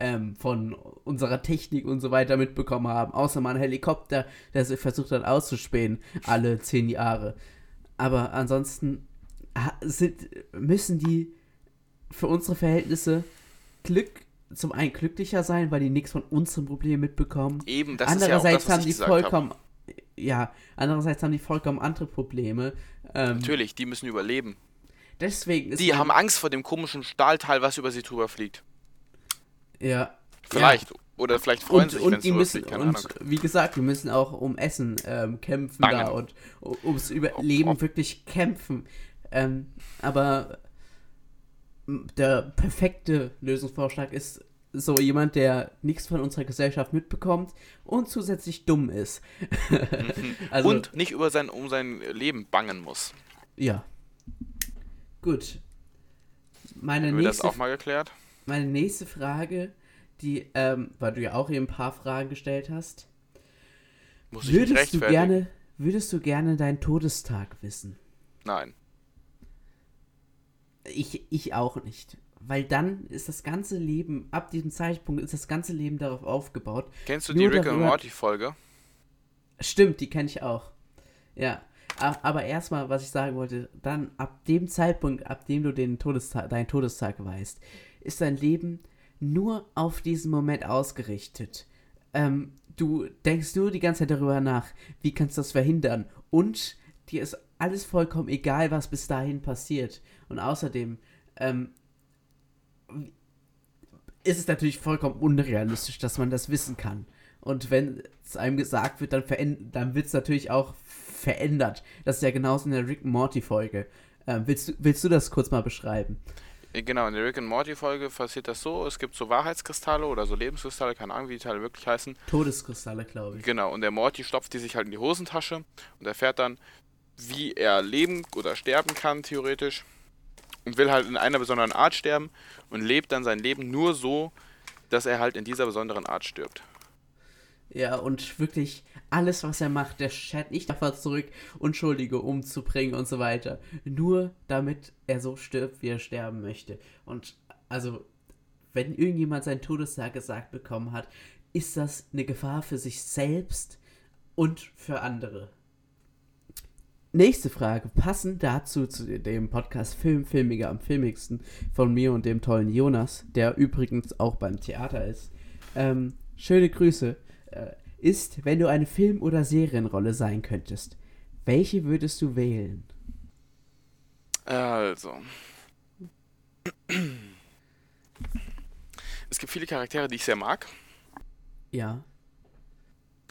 Speaker 1: ähm, von unserer Technik und so weiter mitbekommen haben, außer mal ein Helikopter, der sich versucht hat auszuspähen, alle zehn Jahre. Aber ansonsten sind, müssen die für unsere Verhältnisse Glück zum einen glücklicher sein, weil die nichts von unseren Problemen mitbekommen.
Speaker 2: Eben, das
Speaker 1: andererseits
Speaker 2: ist ja auch das,
Speaker 1: haben die vollkommen, hab. ja, andererseits haben die vollkommen andere Probleme.
Speaker 2: Ähm, Natürlich, die müssen überleben.
Speaker 1: Deswegen ist
Speaker 2: Die haben Angst vor dem komischen Stahlteil, was über sie drüber fliegt.
Speaker 1: Ja.
Speaker 2: Vielleicht. Ja. Oder vielleicht freuen
Speaker 1: und,
Speaker 2: sich,
Speaker 1: wenn es drüber fliegt. Und Ahnung. wie gesagt, wir müssen auch um Essen ähm, kämpfen Bangen. da und ums Überleben oh, oh. wirklich kämpfen. Ähm, aber der perfekte Lösungsvorschlag ist so jemand, der nichts von unserer Gesellschaft mitbekommt und zusätzlich dumm ist.
Speaker 2: Mhm. [LAUGHS] also, und nicht über sein, um sein Leben bangen muss.
Speaker 1: Ja. Gut. Meine
Speaker 2: Haben wir das auch mal geklärt?
Speaker 1: Meine nächste Frage, die, ähm, weil du ja auch eben ein paar Fragen gestellt hast.
Speaker 2: Muss ich würdest
Speaker 1: du gerne, Würdest du gerne deinen Todestag wissen?
Speaker 2: Nein.
Speaker 1: Ich, ich auch nicht. Weil dann ist das ganze Leben, ab diesem Zeitpunkt ist das ganze Leben darauf aufgebaut.
Speaker 2: Kennst du die Rick and Morty Folge?
Speaker 1: Stimmt, die kenne ich auch. Ja. Aber erstmal, was ich sagen wollte, dann ab dem Zeitpunkt, ab dem du den Todestag, deinen Todestag weißt, ist dein Leben nur auf diesen Moment ausgerichtet. Ähm, du denkst nur die ganze Zeit darüber nach, wie kannst du das verhindern? Und dir ist alles vollkommen egal, was bis dahin passiert. Und außerdem ähm, ist es natürlich vollkommen unrealistisch, dass man das wissen kann. Und wenn es einem gesagt wird, dann, dann wird es natürlich auch verändert. Das ist ja genauso in der Rick and Morty Folge. Ähm, willst, du, willst du das kurz mal beschreiben?
Speaker 2: Genau, in der Rick and Morty Folge passiert das so, es gibt so Wahrheitskristalle oder so Lebenskristalle, keine Ahnung, wie die Teile wirklich heißen.
Speaker 1: Todeskristalle, glaube ich.
Speaker 2: Genau, und der Morty stopft die sich halt in die Hosentasche und erfährt dann, wie er leben oder sterben kann, theoretisch. Und will halt in einer besonderen Art sterben und lebt dann sein Leben nur so, dass er halt in dieser besonderen Art stirbt.
Speaker 1: Ja, und wirklich alles, was er macht, der schert nicht davor zurück, Unschuldige umzubringen und so weiter. Nur damit er so stirbt, wie er sterben möchte. Und also, wenn irgendjemand seinen Todestag gesagt bekommen hat, ist das eine Gefahr für sich selbst und für andere. Nächste Frage, passend dazu zu dem Podcast Film Filmiger am filmigsten von mir und dem tollen Jonas, der übrigens auch beim Theater ist. Ähm, schöne Grüße. Äh, ist, wenn du eine Film- oder Serienrolle sein könntest, welche würdest du wählen?
Speaker 2: Also. Es gibt viele Charaktere, die ich sehr mag,
Speaker 1: Ja.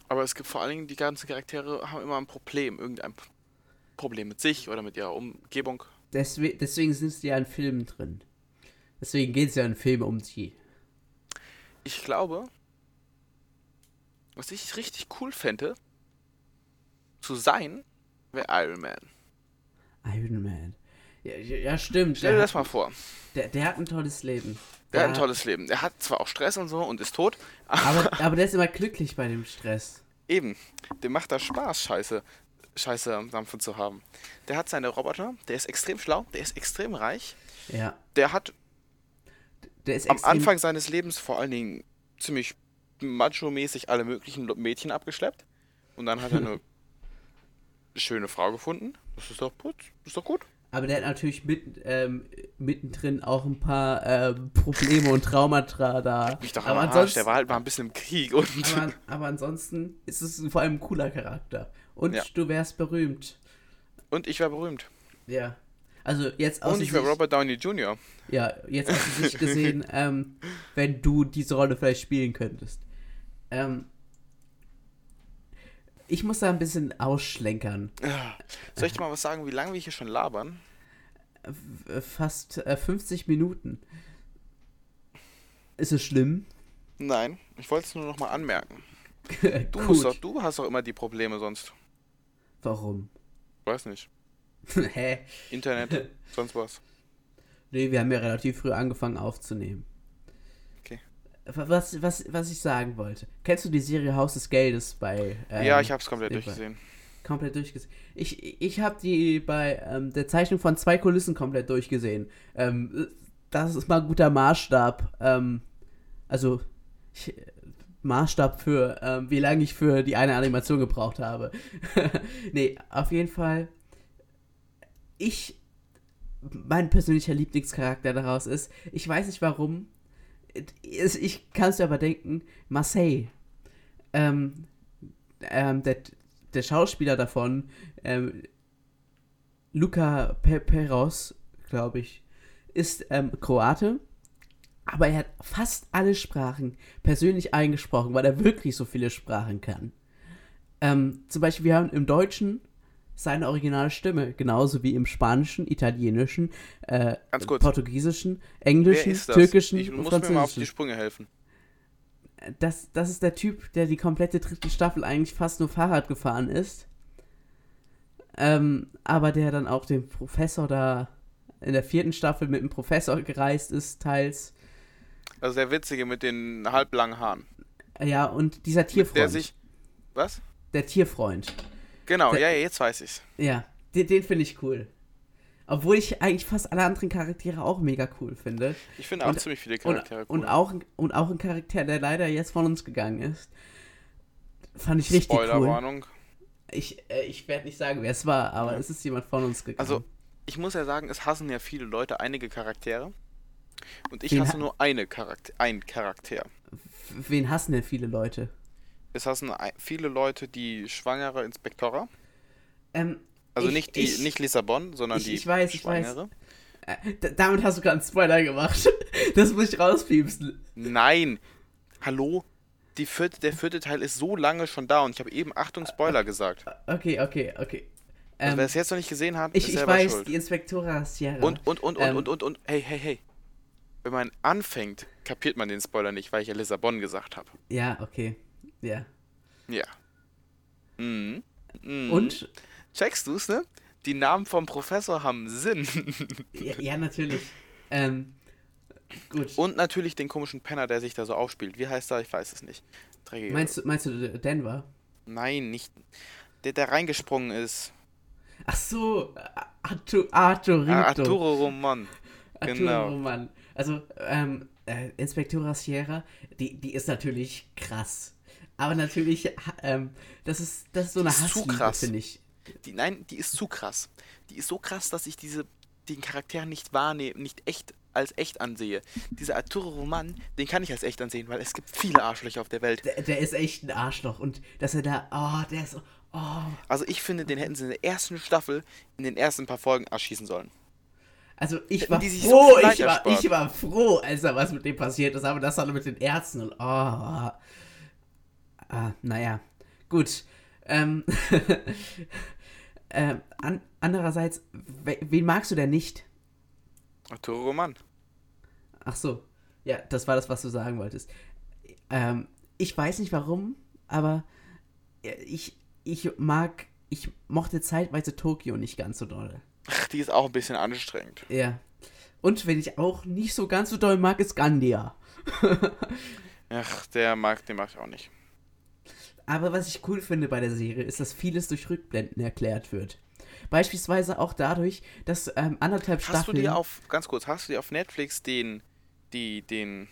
Speaker 2: aber es gibt vor allen Dingen, die ganzen Charaktere haben immer ein Problem. Irgendein Problem mit sich oder mit ihrer Umgebung.
Speaker 1: Deswegen, deswegen sind sie ja in Filmen drin. Deswegen geht es ja in Filmen um die.
Speaker 2: Ich glaube, was ich richtig cool fände, zu sein, wäre Iron Man.
Speaker 1: Iron Man. Ja, ja, stimmt.
Speaker 2: Stell dir
Speaker 1: der,
Speaker 2: das mal vor.
Speaker 1: der, der hat ein tolles Leben.
Speaker 2: Der hat ein tolles Leben. Er hat zwar auch Stress und so und ist tot,
Speaker 1: Aber, aber der ist immer glücklich bei dem Stress.
Speaker 2: Eben, dem macht das Spaß, Scheiße, Scheiße am Dampfen zu haben. Der hat seine Roboter, der ist extrem schlau, der ist extrem reich,
Speaker 1: Ja.
Speaker 2: der hat
Speaker 1: Der ist
Speaker 2: am Anfang seines Lebens vor allen Dingen ziemlich macho-mäßig alle möglichen Mädchen abgeschleppt. Und dann hat er eine [LAUGHS] schöne Frau gefunden. Das ist doch gut. Das ist doch gut.
Speaker 1: Aber der hat natürlich mit, ähm, mittendrin auch ein paar ähm, Probleme und Traumata da.
Speaker 2: Mich doch
Speaker 1: aber,
Speaker 2: am Arsch,
Speaker 1: ansonsten,
Speaker 2: der war halt mal ein bisschen im Krieg und.
Speaker 1: aber, aber ansonsten ist es vor allem ein cooler Charakter. Und
Speaker 2: Ja.
Speaker 1: du wärst berühmt.
Speaker 2: Und ich war berühmt.
Speaker 1: Ja. Also jetzt aus
Speaker 2: Und ich war Robert Downey Jr.
Speaker 1: Ja, jetzt aus der [LAUGHS] Sicht gesehen, ähm, wenn du diese Rolle vielleicht spielen könntest. Ähm, ich muss da ein bisschen ausschlenkern.
Speaker 2: Soll ich dir mal was sagen, wie lange wir hier schon labern?
Speaker 1: F- Fast äh, 50 Minuten. Ist es schlimm?
Speaker 2: Nein, ich wollte es nur noch mal anmerken. [LAUGHS] Du, musst doch, du hast doch immer die Probleme sonst.
Speaker 1: Warum?
Speaker 2: Weiß nicht. [LAUGHS]
Speaker 1: Hä?
Speaker 2: Internet, sonst was.
Speaker 1: Nee, wir haben ja relativ früh angefangen aufzunehmen. Was, was, was ich sagen wollte. Kennst du die Serie Haus des Geldes bei. ähm,
Speaker 2: ja, ich hab's komplett durchgesehen.
Speaker 1: komplett durchgesehen. Ich, ich habe die bei ähm, der Zeichnung von zwei Kulissen komplett durchgesehen. Ähm, das ist mal ein guter Maßstab. Ähm, also ich, Maßstab für, ähm, wie lange ich für die eine Animation gebraucht habe. [LAUGHS] nee, auf jeden Fall. Ich, mein persönlicher Lieblingscharakter daraus ist, ich weiß nicht warum, ich kann es dir aber denken, Marseille. Ähm, ähm, der, der Schauspieler davon, ähm, Luca Pe Peros, glaube ich, ist ähm, Kroate, aber er hat fast alle Sprachen persönlich eingesprochen, weil er wirklich so viele Sprachen kann. Ähm, zum Beispiel, wir haben im Deutschen seine originale Stimme, genauso wie im Spanischen, Italienischen, äh. Portugiesischen, Englischen? Türkischen
Speaker 2: ich
Speaker 1: und
Speaker 2: muss mir mal auf die
Speaker 1: Französischen.
Speaker 2: Sprünge helfen.
Speaker 1: Das, das ist der Typ, der die komplette dritte Staffel eigentlich fast nur Fahrrad gefahren ist. Ähm, aber der dann auch den Professor da in der vierten Staffel mit dem Professor gereist ist, teils.
Speaker 2: Also der Witzige mit den halblangen Haaren.
Speaker 1: Ja, und dieser Tierfreund.
Speaker 2: Der sich. Was?
Speaker 1: der Tierfreund.
Speaker 2: Genau,
Speaker 1: Der-
Speaker 2: ja, jetzt weiß ich's.
Speaker 1: Ja, den, den finde ich cool. Obwohl ich eigentlich fast alle anderen Charaktere auch mega cool finde.
Speaker 2: Ich finde auch
Speaker 1: Und-
Speaker 2: ziemlich viele
Speaker 1: Und,
Speaker 2: Charaktere cool.
Speaker 1: und, auch, und auch ein Charakter, der leider jetzt von uns gegangen ist. Fand ich richtig cool.
Speaker 2: Spoilerwarnung.
Speaker 1: Ich, äh, ich werde nicht sagen, wer es war, aber
Speaker 2: Ja.
Speaker 1: es ist jemand von uns gegangen.
Speaker 2: Also, ich muss ja sagen, es hassen ja viele Leute einige Charaktere. Und ich
Speaker 1: Wen
Speaker 2: hasse
Speaker 1: ha-
Speaker 2: nur eine Charakter, ein Charakter.
Speaker 1: Wen hassen denn viele Leute?
Speaker 2: Es hassen viele Leute die schwangere Inspektora.
Speaker 1: Ähm,
Speaker 2: Also
Speaker 1: Ich-
Speaker 2: nicht die,
Speaker 1: ich-
Speaker 2: nicht Lissabon, sondern
Speaker 1: ich-
Speaker 2: die
Speaker 1: ich weiß, ich weiß.
Speaker 2: Schwangere.
Speaker 1: äh, damit hast du gerade einen Spoiler gemacht. [LAUGHS] Das muss ich rauspiepsen.
Speaker 2: Nein! Hallo? Vierte, der vierte Teil ist so lange schon da und ich habe eben Achtung Spoiler gesagt.
Speaker 1: Okay, okay, okay.
Speaker 2: Also
Speaker 1: Ähm,
Speaker 2: wer es jetzt noch nicht gesehen hat,
Speaker 1: ich
Speaker 2: ist
Speaker 1: ich
Speaker 2: selber
Speaker 1: weiß,
Speaker 2: schuld.
Speaker 1: die Inspektora Sierra.
Speaker 2: Und, und, und, und,
Speaker 1: Ähm,
Speaker 2: und, und, und, hey, hey, hey. Wenn man anfängt, kapiert man den Spoiler nicht, weil ich ja Lissabon gesagt habe.
Speaker 1: Ja, okay. Ja.
Speaker 2: Ja. Mhm. Mhm.
Speaker 1: Und?
Speaker 2: Checkst du's, ne? Die Namen vom Professor haben Sinn. [LAUGHS]
Speaker 1: Ja, ja natürlich. Ähm, gut.
Speaker 2: Und natürlich den komischen Penner, der sich da so aufspielt. Wie heißt er? Ich weiß es nicht. Dreckige.
Speaker 1: Meinst du, meinst du Denver?
Speaker 2: Nein, nicht. Der, der reingesprungen ist.
Speaker 1: Ach so, Artu Arturito.
Speaker 2: Arturo Roman.
Speaker 1: Arturo
Speaker 2: genau.
Speaker 1: Roman. Also, ähm, äh, Inspektora Sierra, die, die ist natürlich krass. Aber natürlich, ähm, das ist, das ist so eine
Speaker 2: Die
Speaker 1: Hassliebe,
Speaker 2: krass.
Speaker 1: finde ich.
Speaker 2: Die, nein, die ist zu krass. Die ist so krass, dass ich diese den Charakter nicht wahrnehme, nicht echt als echt ansehe. Dieser Arturo Roman, den kann ich als echt ansehen, weil es gibt viele Arschlöcher auf der Welt.
Speaker 1: Der, der ist echt ein Arschloch. Und dass er da, oh, der ist so, oh.
Speaker 2: Also ich finde, den hätten sie in der ersten Staffel in den ersten paar Folgen erschießen sollen.
Speaker 1: Also ich war
Speaker 2: so
Speaker 1: froh,
Speaker 2: Leid
Speaker 1: ich war, ich war froh, als da was mit dem passiert ist, aber das dann mit den Ärzten und oh. Ah, naja. Gut. Ähm, [LAUGHS] ähm, an, andererseits, we, wen magst du denn nicht?
Speaker 2: Arturo Roman.
Speaker 1: Ach so. Ja, das war das, was du sagen wolltest. Ähm, ich weiß nicht warum, aber äh, ich, ich mag, ich mochte zeitweise Tokio nicht ganz so doll.
Speaker 2: Ach, die ist auch ein bisschen anstrengend.
Speaker 1: Ja. Und wenn ich auch nicht so ganz so doll mag, ist Gandia. [LAUGHS]
Speaker 2: Ach, der mag, den mag ich auch nicht.
Speaker 1: Aber was ich cool finde bei der Serie, ist, dass vieles durch Rückblenden erklärt wird. Beispielsweise auch dadurch, dass ähm, anderthalb
Speaker 2: Hast
Speaker 1: Staffeln.
Speaker 2: du dir auf, ganz kurz, hast du dir auf Netflix den, die, den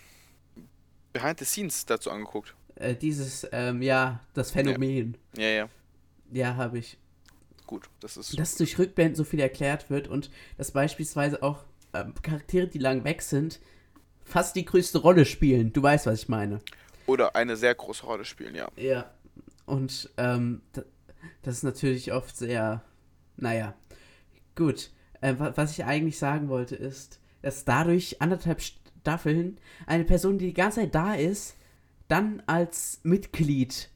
Speaker 2: Behind the Scenes dazu angeguckt?
Speaker 1: äh, dieses, ähm, ja, das Phänomen.
Speaker 2: Ja, ja,
Speaker 1: Ja, habe ich.
Speaker 2: gut, das ist.
Speaker 1: Dass durch Rückblenden so viel erklärt wird und dass beispielsweise auch ähm, Charaktere, die lang weg sind, fast die größte Rolle spielen. Du weißt, was ich meine.
Speaker 2: Oder eine sehr große Rolle spielen, ja.
Speaker 1: Ja. Und ähm, da- das ist natürlich oft sehr, naja, gut. Äh, wa- was ich eigentlich sagen wollte ist, dass dadurch anderthalb Staffeln eine Person, die die ganze Zeit da ist, dann als Mitglied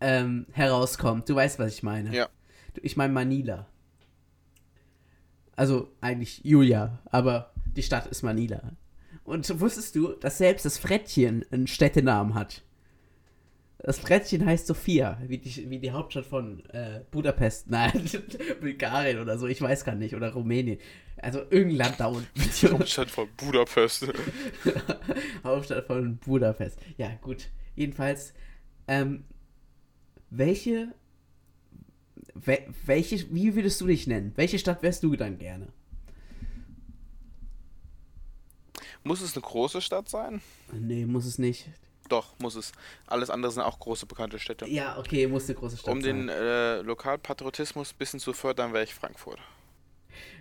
Speaker 1: ähm, herauskommt. Du weißt, was ich meine.
Speaker 2: Ja.
Speaker 1: Ich meine Manila. Also eigentlich Julia, aber die Stadt ist Manila. Und wusstest du, dass selbst das Frettchen einen Städtenamen hat? Das Frettchen heißt Sofia, wie die, wie die Hauptstadt von äh, Budapest. Nein, [LAUGHS] Bulgarien oder so, ich weiß gar nicht. Oder Rumänien. Also irgendein Land da unten.
Speaker 2: Hauptstadt von Budapest. [LAUGHS]
Speaker 1: Hauptstadt von Budapest. Ja, gut. Jedenfalls, ähm, welche, we, welche, wie würdest du dich nennen? Welche Stadt wärst du dann gerne?
Speaker 2: Muss es eine große Stadt sein?
Speaker 1: Nee, muss es nicht.
Speaker 2: Doch, muss es. Alles andere sind auch große bekannte Städte.
Speaker 1: Ja, okay, muss eine große Stadt
Speaker 2: Um
Speaker 1: sein.
Speaker 2: den äh, Lokalpatriotismus ein bisschen zu fördern, wäre ich Frankfurt.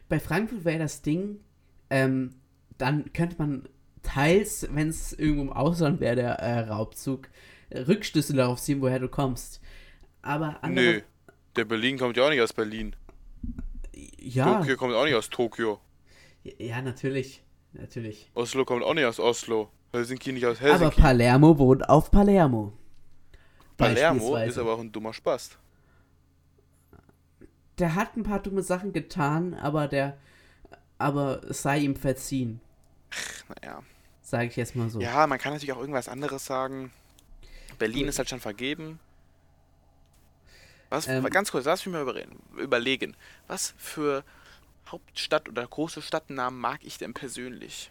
Speaker 1: Bei Frankfurt wäre das Ding, ähm, dann könnte man teils, wenn es irgendwo im Ausland wäre, der äh, Raubzug, äh, Rückschlüsse darauf ziehen, woher du kommst. Aber andere,
Speaker 2: Nö, der Berlin kommt ja auch nicht aus Berlin.
Speaker 1: ja,
Speaker 2: Tokio kommt auch nicht aus Tokio.
Speaker 1: ja, natürlich, natürlich.
Speaker 2: Oslo kommt auch nicht aus Oslo. Helsinki nicht aus
Speaker 1: Aber
Speaker 2: Helsinki.
Speaker 1: Palermo wohnt auf Palermo.
Speaker 2: Palermo ist aber auch ein dummer Spast.
Speaker 1: Der hat ein paar dumme Sachen getan, aber der, aber es sei ihm verziehen,
Speaker 2: Naja.
Speaker 1: sage ich jetzt mal so.
Speaker 2: Ja, man kann natürlich auch irgendwas anderes sagen. Berlin ist halt schon vergeben. Was,
Speaker 1: Ähm.
Speaker 2: ganz kurz, lass mich mal überreden, überlegen. Was für Hauptstadt oder große Stadtnamen mag ich denn persönlich?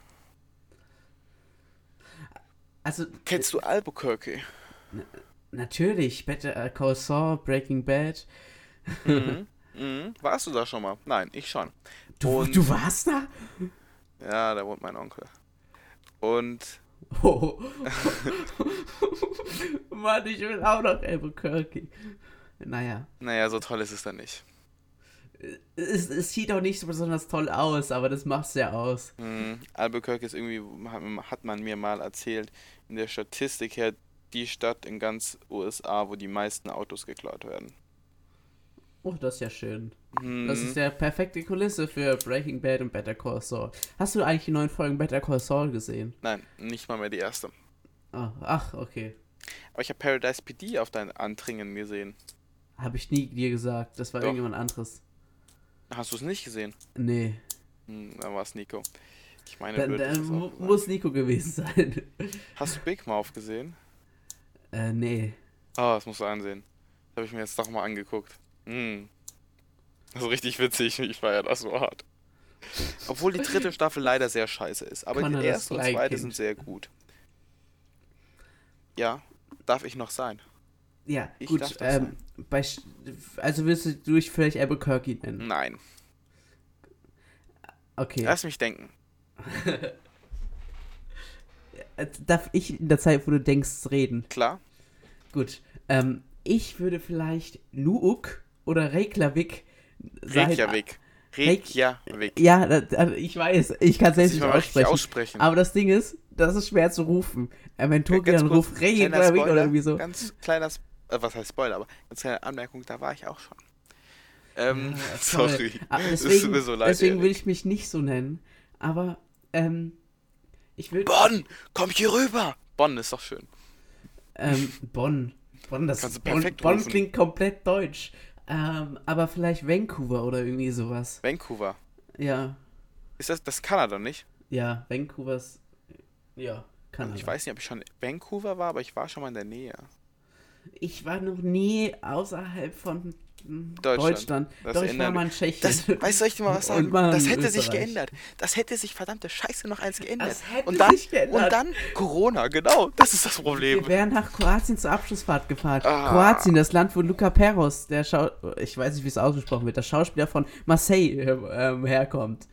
Speaker 1: Also
Speaker 2: Kennst du Albuquerque?
Speaker 1: natürlich, Better Call Saul, Breaking Bad.
Speaker 2: mhm. [LAUGHS] Mhm. Warst du da schon mal? Nein, ich schon.
Speaker 1: Du,
Speaker 2: Und-
Speaker 1: du warst da?
Speaker 2: Ja, da wohnt mein Onkel. Und [LAUGHS]
Speaker 1: Oh. Mann, ich will auch noch Albuquerque. Naja,
Speaker 2: naja, so toll ist es dann nicht.
Speaker 1: Es, es sieht auch nicht so besonders toll aus, aber das macht's ja aus.
Speaker 2: Mhm. Albuquerque ist irgendwie, hat- man mir mal erzählt, in der Statistik her die Stadt in ganz USA, wo die meisten Autos geklaut werden.
Speaker 1: Oh, das ist ja schön.
Speaker 2: Mhm.
Speaker 1: Das ist der perfekte Kulisse für Breaking Bad und Better Call Saul. Hast du eigentlich die neuen Folgen Better Call Saul gesehen?
Speaker 2: Nein, nicht mal mehr die erste.
Speaker 1: Oh, ach, okay.
Speaker 2: Aber ich habe Paradise PD auf dein Antringen gesehen.
Speaker 1: Habe ich nie dir gesagt. Das war
Speaker 2: Doch.
Speaker 1: irgendjemand anderes.
Speaker 2: Hast du es nicht gesehen?
Speaker 1: Nee.
Speaker 2: Hm, dann war es Nico. Ich meine,
Speaker 1: Dann, dann muss Nico gewesen sein. [LAUGHS]
Speaker 2: Hast du Big Mouth gesehen?
Speaker 1: äh, nee.
Speaker 2: Ah, das musst du ansehen. Das habe ich mir jetzt doch mal angeguckt. Hm. Das ist richtig witzig. Ich feiere das so hart. Obwohl die dritte Staffel leider sehr scheiße ist. Aber
Speaker 1: Connor
Speaker 2: die erste und zweite sind sehr gut. Ja. darf ich noch sein.
Speaker 1: Ja,
Speaker 2: Ich
Speaker 1: gut.
Speaker 2: darf das
Speaker 1: Ähm, bei, also willst du dich vielleicht Albuquerque nennen?
Speaker 2: Nein.
Speaker 1: Okay.
Speaker 2: Lass mich denken. [LAUGHS]
Speaker 1: Äh, Darf ich in der Zeit, wo du denkst, reden?
Speaker 2: Klar?
Speaker 1: Gut. Ähm, ich würde vielleicht Nuuk oder Reykjavik sein.
Speaker 2: Reykjavik.
Speaker 1: Reykja-
Speaker 2: Reykjavik.
Speaker 1: Ja, ich weiß. Ich kann selbst
Speaker 2: Ich
Speaker 1: nicht aussprechen.
Speaker 2: aussprechen.
Speaker 1: Aber das Ding ist, das ist schwer zu rufen. Wenn Toki
Speaker 2: Ganz
Speaker 1: dann ruft Reykjavik oder irgendwie so.
Speaker 2: Ganz kleiner, was heißt Spoiler, aber ganz kleine Anmerkung, da war ich auch schon. Ähm,
Speaker 1: Ja, [LAUGHS]
Speaker 2: sorry. Es
Speaker 1: deswegen,
Speaker 2: so leid.
Speaker 1: deswegen will ich mich nicht so nennen. Aber, ähm, ich will.
Speaker 2: Bonn, komm hier rüber. Bonn ist doch schön.
Speaker 1: Ähm, Bonn. Bonn, das
Speaker 2: Kannst
Speaker 1: Bonn, Bonn klingt komplett deutsch. Ähm, aber vielleicht Vancouver oder irgendwie sowas.
Speaker 2: Vancouver.
Speaker 1: Ja,
Speaker 2: Ist das, das ist Kanada, nicht?
Speaker 1: ja, Vancouvers. Ja, Kanada.
Speaker 2: Ich weiß nicht, ob ich schon in Vancouver war, aber ich war schon mal in der Nähe.
Speaker 1: Ich war noch nie außerhalb von hm,
Speaker 2: Deutschland.
Speaker 1: Deutschland.
Speaker 2: Das
Speaker 1: Doch, ich war mal in Tschechien.
Speaker 2: Das, weißt du, ich dir mal was sagen? Das hätte sich
Speaker 1: Österreich.
Speaker 2: geändert. Das hätte sich verdammte Scheiße noch eins geändert.
Speaker 1: Das hätte
Speaker 2: und dann,
Speaker 1: sich geändert.
Speaker 2: Und dann Corona, genau. Das ist das Problem.
Speaker 1: Wir wären nach Kroatien zur Abschlussfahrt gefahren.
Speaker 2: Ah.
Speaker 1: Kroatien, das Land, wo Luca Peros, der Schau ich weiß nicht, wie es ausgesprochen wird, der Schauspieler von Marseille ähm, herkommt.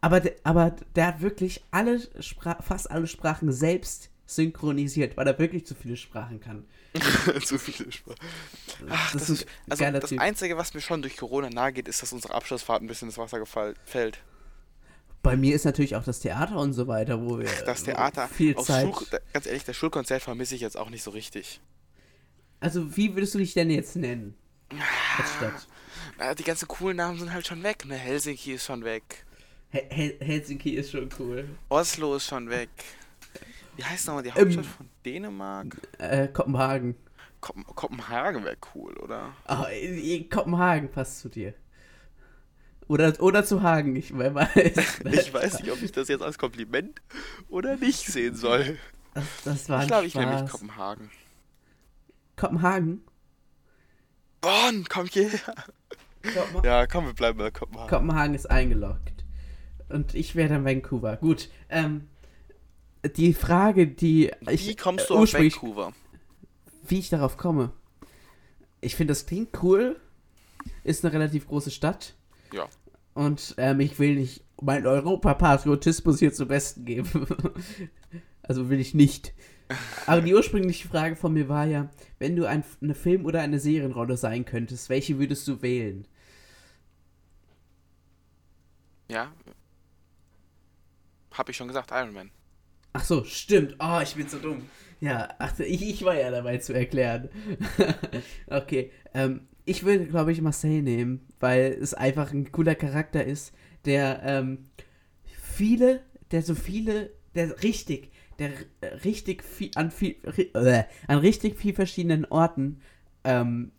Speaker 1: Aber, der- aber der hat wirklich alle Spra fast alle Sprachen selbst synchronisiert, weil er wirklich zu viele Sprachen kann. [LAUGHS]
Speaker 2: Zu viele Sprachen. Ach,
Speaker 1: Das
Speaker 2: das,
Speaker 1: ist
Speaker 2: also das
Speaker 1: Typ.
Speaker 2: Einzige, was mir schon durch Corona nahe geht, ist, dass unsere Abschlussfahrt ein bisschen ins Wasser gefallen, fällt.
Speaker 1: Bei mir ist natürlich auch das Theater und so weiter, wo wir
Speaker 2: Das Theater,
Speaker 1: viel
Speaker 2: auf
Speaker 1: Zeit.
Speaker 2: Schul, ganz ehrlich, das Schulkonzert vermisse ich jetzt auch nicht so richtig.
Speaker 1: Also wie würdest du dich denn jetzt nennen? Als Stadt.
Speaker 2: Äh, Die ganzen coolen Namen sind halt schon weg, ne? Helsinki ist schon weg.
Speaker 1: Hel Hel Helsinki ist schon cool.
Speaker 2: Oslo ist schon weg. Wie heißt nochmal die
Speaker 1: Ähm,
Speaker 2: Hauptstadt von Dänemark?
Speaker 1: Äh, Kopenhagen.
Speaker 2: Kopen Kopenhagen wäre cool, oder?
Speaker 1: Oh, Kopenhagen passt zu dir. Oder, oder zu Hagen, ich weiß. [LAUGHS]
Speaker 2: Ich weiß nicht, ob ich das jetzt als Kompliment oder nicht sehen soll.
Speaker 1: Das, das war
Speaker 2: Ich
Speaker 1: ein
Speaker 2: glaube, ich nehme mich. Kopenhagen.
Speaker 1: Kopenhagen?
Speaker 2: Bonn, komm hierher.
Speaker 1: Kopenhagen?
Speaker 2: Ja, komm, wir bleiben bei Kopenhagen.
Speaker 1: Kopenhagen ist eingeloggt. Und ich wäre dann Vancouver. Gut, ähm, die Frage, die ich
Speaker 2: Wie kommst
Speaker 1: äh,
Speaker 2: du auf Vancouver?
Speaker 1: wie ich darauf komme. Ich finde, das klingt cool. Ist eine relativ große Stadt.
Speaker 2: Ja.
Speaker 1: Und ähm, ich will nicht meinen Europapatriotismus hier zum Besten geben. [LAUGHS] also will ich nicht. Aber die ursprüngliche Frage von mir war ja, wenn du ein, eine Film- oder eine Serienrolle sein könntest, welche würdest du wählen?
Speaker 2: Ja. Hab ich schon gesagt, Iron Man.
Speaker 1: Ach so, stimmt. Oh, ich bin so dumm. Ja, ach, ich, ich war ja dabei zu erklären. [LAUGHS] okay, ähm, ich würde, glaube ich, Marcel nehmen, weil es einfach ein cooler Charakter ist, der ähm, viele, der so viele, der richtig, der äh, richtig viel, an viel, äh, an richtig viel verschiedenen Orten ähm,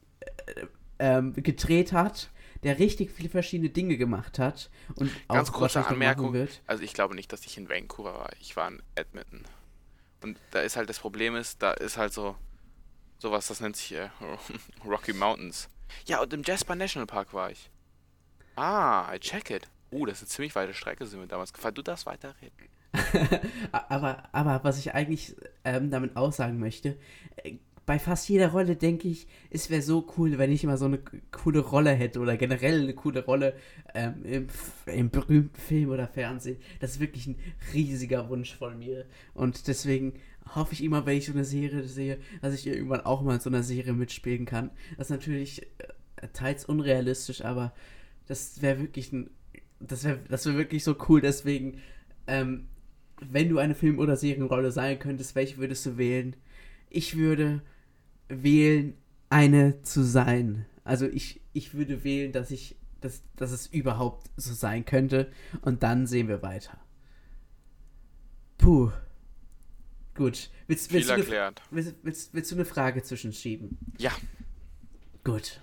Speaker 1: äh, ähm, gedreht hat, der richtig viele verschiedene Dinge gemacht hat und
Speaker 2: Ganz
Speaker 1: auch
Speaker 2: kurze Anmerkung.
Speaker 1: wird.
Speaker 2: Also ich glaube nicht, dass ich in Vancouver war. Ich war in Edmonton. Und da ist halt das Problem ist, da ist halt so sowas, das nennt sich äh, [LAUGHS] Rocky Mountains. Ja, und im Jasper National Park war ich. Ah, I check it. Uh, das ist eine ziemlich weite Strecke, sind wir damals gefahren. Du darfst weiterreden. [LAUGHS]
Speaker 1: aber, aber was ich eigentlich ähm, damit aussagen möchte, äh, bei fast jeder Rolle denke ich, es wäre so cool, wenn ich immer so eine coole Rolle hätte oder generell eine coole Rolle ähm, im, im berühmten Film oder Fernsehen. Das ist wirklich ein riesiger Wunsch von mir. Und deswegen hoffe ich immer, wenn ich so eine Serie sehe, dass ich irgendwann auch mal in so einer Serie mitspielen kann. Das ist natürlich äh, teils unrealistisch, aber das wäre wirklich ein. Das wäre das wär wirklich so cool, deswegen. Ähm, wenn du eine Film- oder Serienrolle sein könntest, welche würdest du wählen? Ich würde wählen, eine zu sein. Also ich, ich würde wählen, dass ich, dass, dass es überhaupt so sein könnte. Und dann sehen wir weiter. Puh. Gut. Willst,
Speaker 2: Viel
Speaker 1: willst, du, eine,
Speaker 2: erklärt.
Speaker 1: willst, willst, willst du eine Frage zwischenschieben?
Speaker 2: Ja.
Speaker 1: Gut.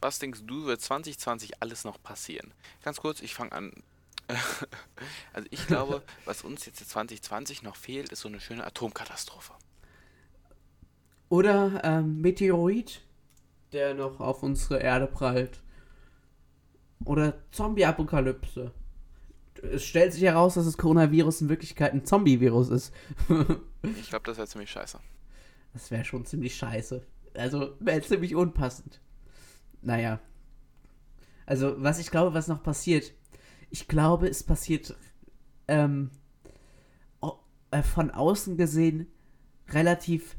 Speaker 2: Was denkst du, wird 2020 alles noch passieren? Ganz kurz, ich fange an. [LAUGHS] also ich glaube, was uns jetzt 2020 noch fehlt, ist so eine schöne Atomkatastrophe.
Speaker 1: Oder ähm, Meteorit, der noch auf unsere Erde prallt. Oder Zombie-Apokalypse. Es stellt sich heraus, dass das Coronavirus in Wirklichkeit ein Zombie-Virus ist. [LAUGHS]
Speaker 2: Ich glaube, das wäre ziemlich scheiße.
Speaker 1: Das wäre schon ziemlich scheiße. Also, wäre ziemlich unpassend. Naja. Also, was ich glaube, was noch passiert. Ich glaube, es passiert ähm, äh, von außen gesehen relativ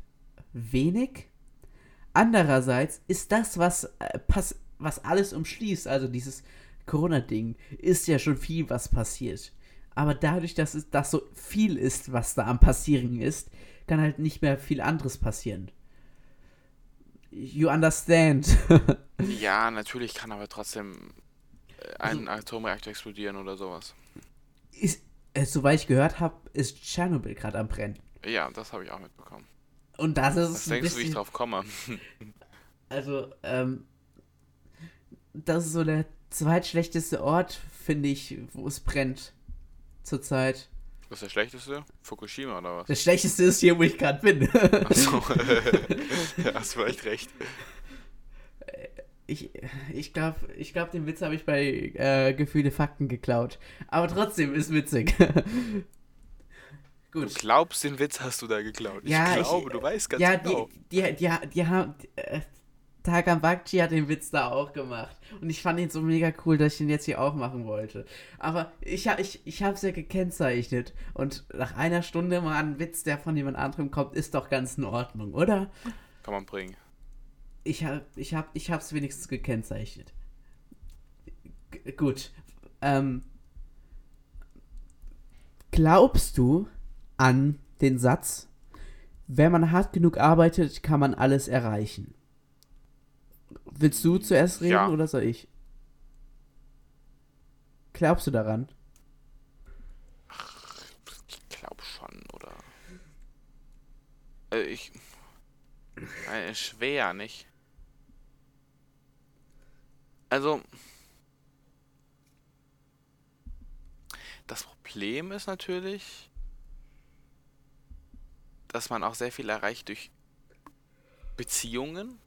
Speaker 1: wenig. Andererseits ist das, was, äh, was alles umschließt, also dieses Corona-Ding, ist ja schon viel, was passiert. Aber dadurch, dass es das so viel ist, was da am Passieren ist, kann halt nicht mehr viel anderes passieren. You understand? [LAUGHS]
Speaker 2: Ja, natürlich kann aber trotzdem äh, ein Atomreaktor explodieren oder sowas.
Speaker 1: ist, äh, soweit ich gehört habe, ist Tschernobyl gerade am Brennen.
Speaker 2: Ja, das habe ich auch mitbekommen.
Speaker 1: Und das ist
Speaker 2: Was denkst du, wie ich
Speaker 1: bisschen,
Speaker 2: drauf komme? [LAUGHS]
Speaker 1: also, ähm, das ist so der zweitschlechteste Ort, finde ich, wo es brennt. Zurzeit.
Speaker 2: Was ist der schlechteste? Fukushima oder was?
Speaker 1: Das schlechteste ist hier, wo ich gerade bin.
Speaker 2: Achso. [LAUGHS] [LAUGHS] ja, hast du echt recht.
Speaker 1: Ich, ich glaube, ich glaub, den Witz habe ich bei äh, Gefühle Fakten geklaut. Aber trotzdem ist witzig. [LAUGHS]
Speaker 2: Du
Speaker 1: Gut.
Speaker 2: glaubst, den Witz hast du da geklaut.
Speaker 1: Ja,
Speaker 2: ich
Speaker 1: ich-
Speaker 2: glaube, du weißt ganz
Speaker 1: Ja,
Speaker 2: genau.
Speaker 1: die, die, die, die haben. Äh, Bakchi hat den Witz da auch gemacht. Und ich fand ihn so mega cool, dass ich den jetzt hier auch machen wollte. Aber ich, ich, ich habe es ja gekennzeichnet. Und nach einer Stunde mal ein Witz, der von jemand anderem kommt, ist doch ganz in Ordnung, oder?
Speaker 2: Kann man bringen.
Speaker 1: Ich habe ich hab, ich hab's wenigstens gekennzeichnet. G gut. Ähm, glaubst du an den Satz, wenn man hart genug arbeitet, kann man alles erreichen? Willst du zuerst reden
Speaker 2: Ja.
Speaker 1: oder soll ich? Glaubst du daran?
Speaker 2: Ich glaube schon, oder? Äh, ich. Äh, schwer, nicht? Also. Das Problem ist natürlich, dass man auch sehr viel erreicht durch Beziehungen.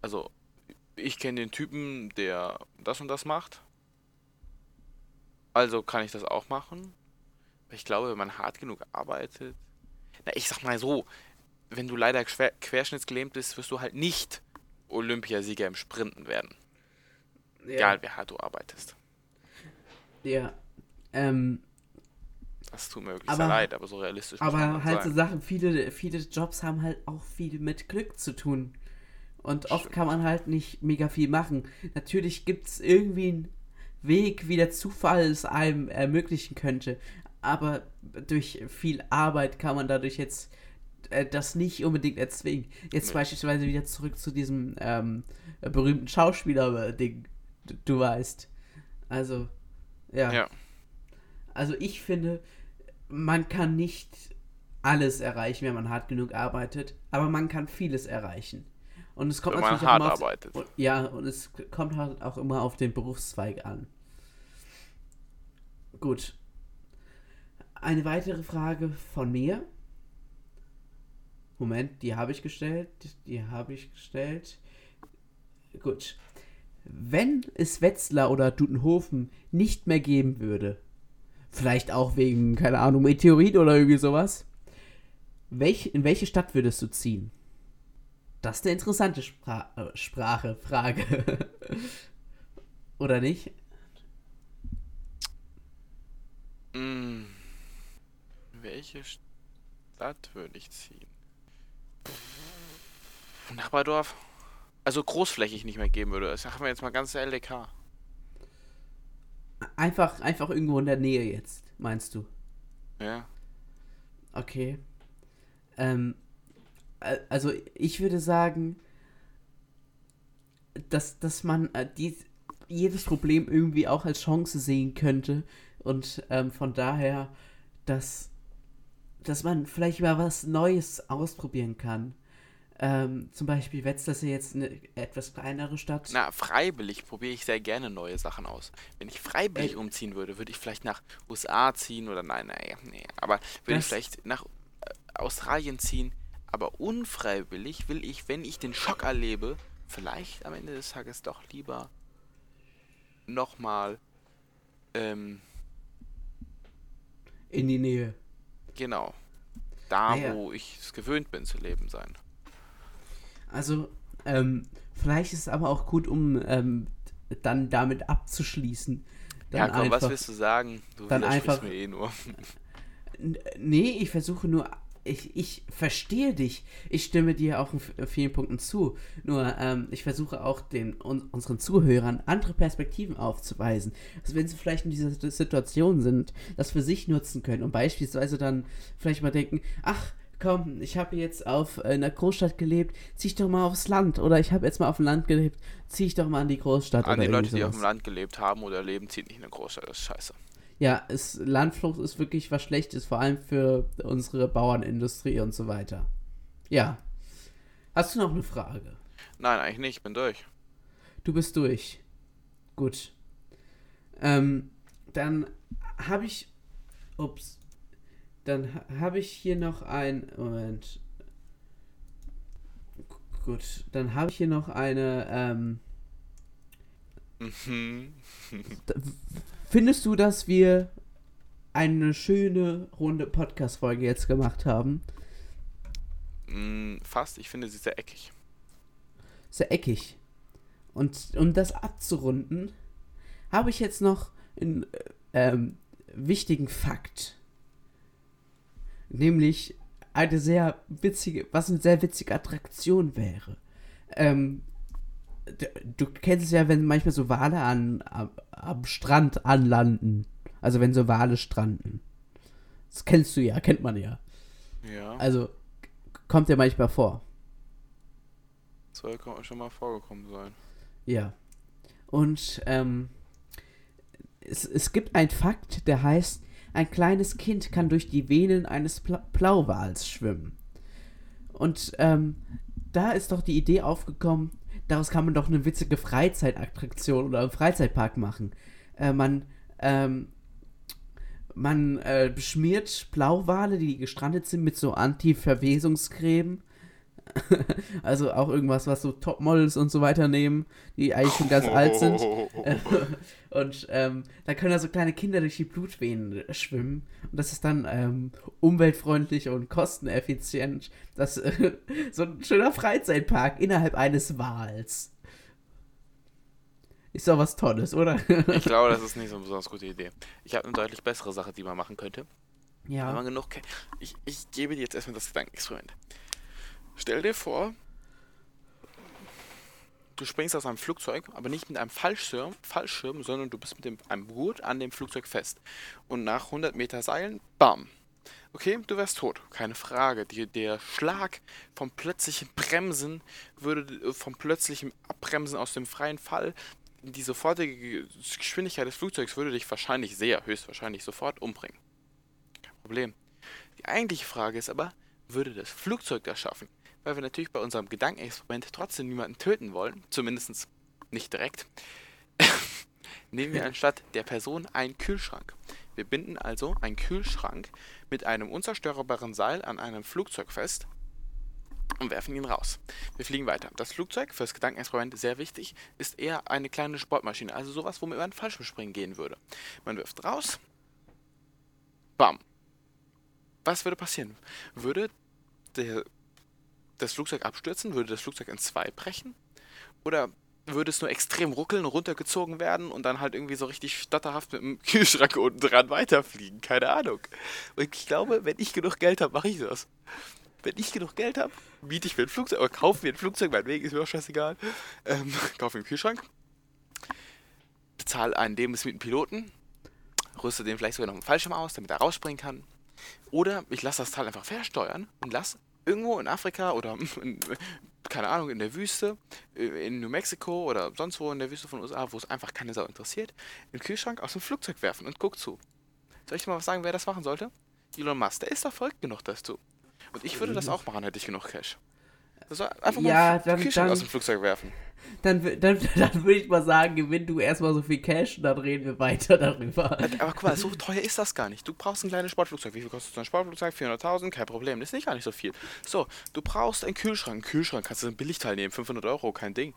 Speaker 2: Also, ich kenne den Typen, der das und das macht. Also kann ich das auch machen. Ich glaube, wenn man hart genug arbeitet. Na, ich sag mal so, wenn du leider quer querschnittsgelähmt bist, wirst du halt nicht Olympiasieger im Sprinten werden. Egal, wie hart du arbeitest.
Speaker 1: Ja. Ähm,
Speaker 2: Das tut mir wirklich
Speaker 1: Aber-
Speaker 2: sehr leid, aber so realistisch
Speaker 1: Aber halt so
Speaker 2: sein.
Speaker 1: Sachen, viele, viele Jobs haben halt auch viel mit Glück zu tun. Und oft
Speaker 2: Stimmt.
Speaker 1: kann man halt nicht mega viel machen. Natürlich gibt es irgendwie einen Weg, wie der Zufall es einem ermöglichen könnte. Aber durch viel Arbeit kann man dadurch jetzt äh, das nicht unbedingt erzwingen. Jetzt
Speaker 2: Nee.
Speaker 1: beispielsweise wieder zurück zu diesem ähm, berühmten Schauspieler-Ding. Du, du weißt. Also, ja.
Speaker 2: Ja.
Speaker 1: Also ich finde, man kann nicht alles erreichen, wenn man hart genug arbeitet, aber man kann vieles erreichen. Und es kommt
Speaker 2: Wenn man hart
Speaker 1: auch immer auf,
Speaker 2: arbeitet.
Speaker 1: ja, und es kommt halt auch immer auf den Berufszweig an. Gut. Eine weitere Frage von mir. Moment, die habe ich gestellt. Die habe ich gestellt. Gut. Wenn es Wetzlar oder Dudenhofen nicht mehr geben würde, vielleicht auch wegen, keine Ahnung, Meteorit oder irgendwie sowas, welch, in welche Stadt würdest du ziehen? Das ist eine interessante Spra äh, Sprache, Frage. [LAUGHS] oder nicht?
Speaker 2: Mm. Welche Stadt würde ich ziehen? Nachbardorf? Also großflächig nicht mehr geben würde. Das machen wir jetzt mal ganz LDK.
Speaker 1: Einfach, einfach irgendwo in der Nähe jetzt, meinst du?
Speaker 2: Ja.
Speaker 1: Okay. Ähm, also ich würde sagen, dass, dass man äh, die, jedes Problem irgendwie auch als Chance sehen könnte und ähm, von daher, dass, dass man vielleicht mal was Neues ausprobieren kann. Ähm, zum Beispiel Wetzlar ist ja jetzt eine etwas kleinere Stadt.
Speaker 2: Na, freiwillig probiere ich sehr gerne neue Sachen aus. Wenn ich freiwillig
Speaker 1: Ey.
Speaker 2: umziehen würde, würde ich vielleicht nach USA ziehen oder nein, nein, nee. Aber würde ich vielleicht nach äh, Australien ziehen. Aber unfreiwillig will ich, wenn ich den Schock erlebe, vielleicht am Ende des Tages doch lieber nochmal ähm,
Speaker 1: In die Nähe.
Speaker 2: Genau. Da,
Speaker 1: Naja.
Speaker 2: wo ich es gewöhnt bin zu leben sein.
Speaker 1: Also, ähm, vielleicht ist es aber auch gut, um ähm, dann damit abzuschließen. Dann
Speaker 2: ja, komm, was
Speaker 1: einfach-
Speaker 2: willst du sagen? Du
Speaker 1: dann einfach-
Speaker 2: mir eh nur.
Speaker 1: Nee, ich versuche nur. Ich, ich verstehe dich. Ich stimme dir auch in vielen Punkten zu. Nur, ähm, ich versuche auch den, un, unseren Zuhörern andere Perspektiven aufzuweisen. Also, wenn sie vielleicht in dieser Situation sind, das für sich nutzen können und beispielsweise dann vielleicht mal denken: Ach, komm, ich habe jetzt auf äh, einer Großstadt gelebt, zieh ich doch mal aufs Land. Oder ich habe jetzt mal auf dem Land gelebt, zieh ich doch mal an die Großstadt.
Speaker 2: An
Speaker 1: oder
Speaker 2: die Leute,
Speaker 1: irgendwie
Speaker 2: die auf
Speaker 1: sowas.
Speaker 2: dem Land gelebt haben oder leben, zieht nicht in eine Großstadt. Das ist scheiße.
Speaker 1: Ja, es, Landflucht ist wirklich was Schlechtes, vor allem für unsere Bauernindustrie und so weiter. Ja. Hast du noch eine Frage?
Speaker 2: Nein, eigentlich nicht. Ich bin durch.
Speaker 1: Du bist durch. Gut. Ähm, dann habe ich. Ups. Dann ha- habe ich hier noch ein. Moment. Gut, dann habe ich hier noch eine. Ähm,
Speaker 2: Mhm. [LAUGHS]
Speaker 1: Findest du, dass wir eine schöne runde Podcast-Folge jetzt gemacht haben?
Speaker 2: Mm, Fast. Ich finde sie sehr eckig.
Speaker 1: Sehr eckig. Und um das abzurunden, habe ich jetzt noch einen äh, ähm, wichtigen Fakt. Nämlich eine sehr witzige, was eine sehr witzige Attraktion wäre. Ähm, du kennst es ja, wenn manchmal so Wale an, am, am Strand anlanden. Also wenn so Wale stranden. Das kennst du ja, kennt man ja.
Speaker 2: Ja.
Speaker 1: Also kommt ja manchmal vor.
Speaker 2: Soll schon mal vorgekommen sein.
Speaker 1: Ja. Und ähm, es, es gibt einen Fakt, der heißt, ein kleines Kind kann durch die Venen eines Pla Blauwals schwimmen. Und ähm, da ist doch die Idee aufgekommen, daraus kann man doch eine witzige Freizeitattraktion oder einen Freizeitpark machen. Äh, man ähm, man äh, beschmiert Blauwale, die gestrandet sind, mit so Anti-Verwesungscreme. [LAUGHS] also auch irgendwas, was so Topmodels und so weiter nehmen, die eigentlich schon ganz alt sind. [LAUGHS] Und ähm, da können da so kleine Kinder durch die Blutvenen schwimmen. Und das ist dann ähm, umweltfreundlich und kosteneffizient. Das äh, [LAUGHS] so ein schöner Freizeitpark innerhalb eines Wals. Ist doch was Tolles, oder?
Speaker 2: Ich glaube, das ist nicht so eine besonders gute Idee. Ich habe eine deutlich bessere Sache, die man machen könnte. Wenn man
Speaker 1: ja.
Speaker 2: genug kennt. Ich, ich gebe dir jetzt erstmal das Gedankenexperiment. Stell dir vor, du springst aus einem Flugzeug, aber nicht mit einem Fallschirm, Fallschirm sondern du bist mit dem, einem Gurt an dem Flugzeug fest. Und nach 100 Meter Seilen, bam. Okay, du wärst tot, keine Frage. Die, der Schlag vom plötzlichen Bremsen würde, vom plötzlichen Abbremsen aus dem freien Fall, die sofortige Geschwindigkeit des Flugzeugs würde dich wahrscheinlich sehr, höchstwahrscheinlich sofort umbringen. Kein Problem. Die eigentliche Frage ist aber, würde das Flugzeug das schaffen? Weil wir natürlich bei unserem Gedankenexperiment trotzdem niemanden töten wollen, zumindest nicht direkt, [LAUGHS] nehmen wir anstatt der Person einen Kühlschrank. Wir binden also einen Kühlschrank mit einem unzerstörbaren Seil an einem Flugzeug fest und werfen ihn raus. Wir fliegen weiter. Das Flugzeug, fürs Gedankenexperiment sehr wichtig, ist eher eine kleine Sportmaschine, also sowas, womit man Fallschirmspringen gehen würde. Man wirft raus, bam. Was würde passieren? Würde der, das Flugzeug abstürzen? Würde das Flugzeug in zwei brechen? Oder würde es nur extrem ruckeln, runtergezogen werden und dann halt irgendwie so richtig stotterhaft mit dem [LAUGHS] Kühlschrank unten dran weiterfliegen? Keine Ahnung. Und ich glaube, wenn ich genug Geld habe, mache ich das. Wenn ich genug Geld habe, miete ich mir ein Flugzeug oder kaufe mir ein Flugzeug, meinetwegen ist mir auch scheißegal. Ähm, [LAUGHS] kaufe mir einen Kühlschrank, bezahle einen lebensmieten Piloten, rüste den vielleicht sogar noch einen Fallschirm aus, damit er rausspringen kann. Oder ich lasse das Teil einfach versteuern und lasse irgendwo in Afrika oder [LAUGHS] in, keine Ahnung, in der Wüste, äh, in New Mexico oder sonst wo in der Wüste von den USA, wo es einfach keine Sau interessiert, den Kühlschrank aus dem Flugzeug werfen und guck zu. Soll ich dir mal was sagen, wer das machen sollte? Elon Musk, der ist doch verrückt genug dazu. Und ich würde das auch machen, hätte ich genug Cash. Soll einfach
Speaker 1: Ja,
Speaker 2: mal den
Speaker 1: dann-
Speaker 2: Kühlschrank
Speaker 1: dann-
Speaker 2: aus dem Flugzeug werfen.
Speaker 1: Dann, dann, [LAUGHS] dann würde ich mal sagen, gewinn du erstmal so viel Cash und dann reden wir weiter darüber.
Speaker 2: Aber guck mal, so teuer ist das gar nicht. Du brauchst ein kleines Sportflugzeug. Wie viel kostet so ein Sportflugzeug? 400.000? Kein Problem. Das ist nicht gar nicht so viel. So, du brauchst einen Kühlschrank. Einen Kühlschrank kannst du ein Billigteil nehmen. 500 Euro, kein Ding.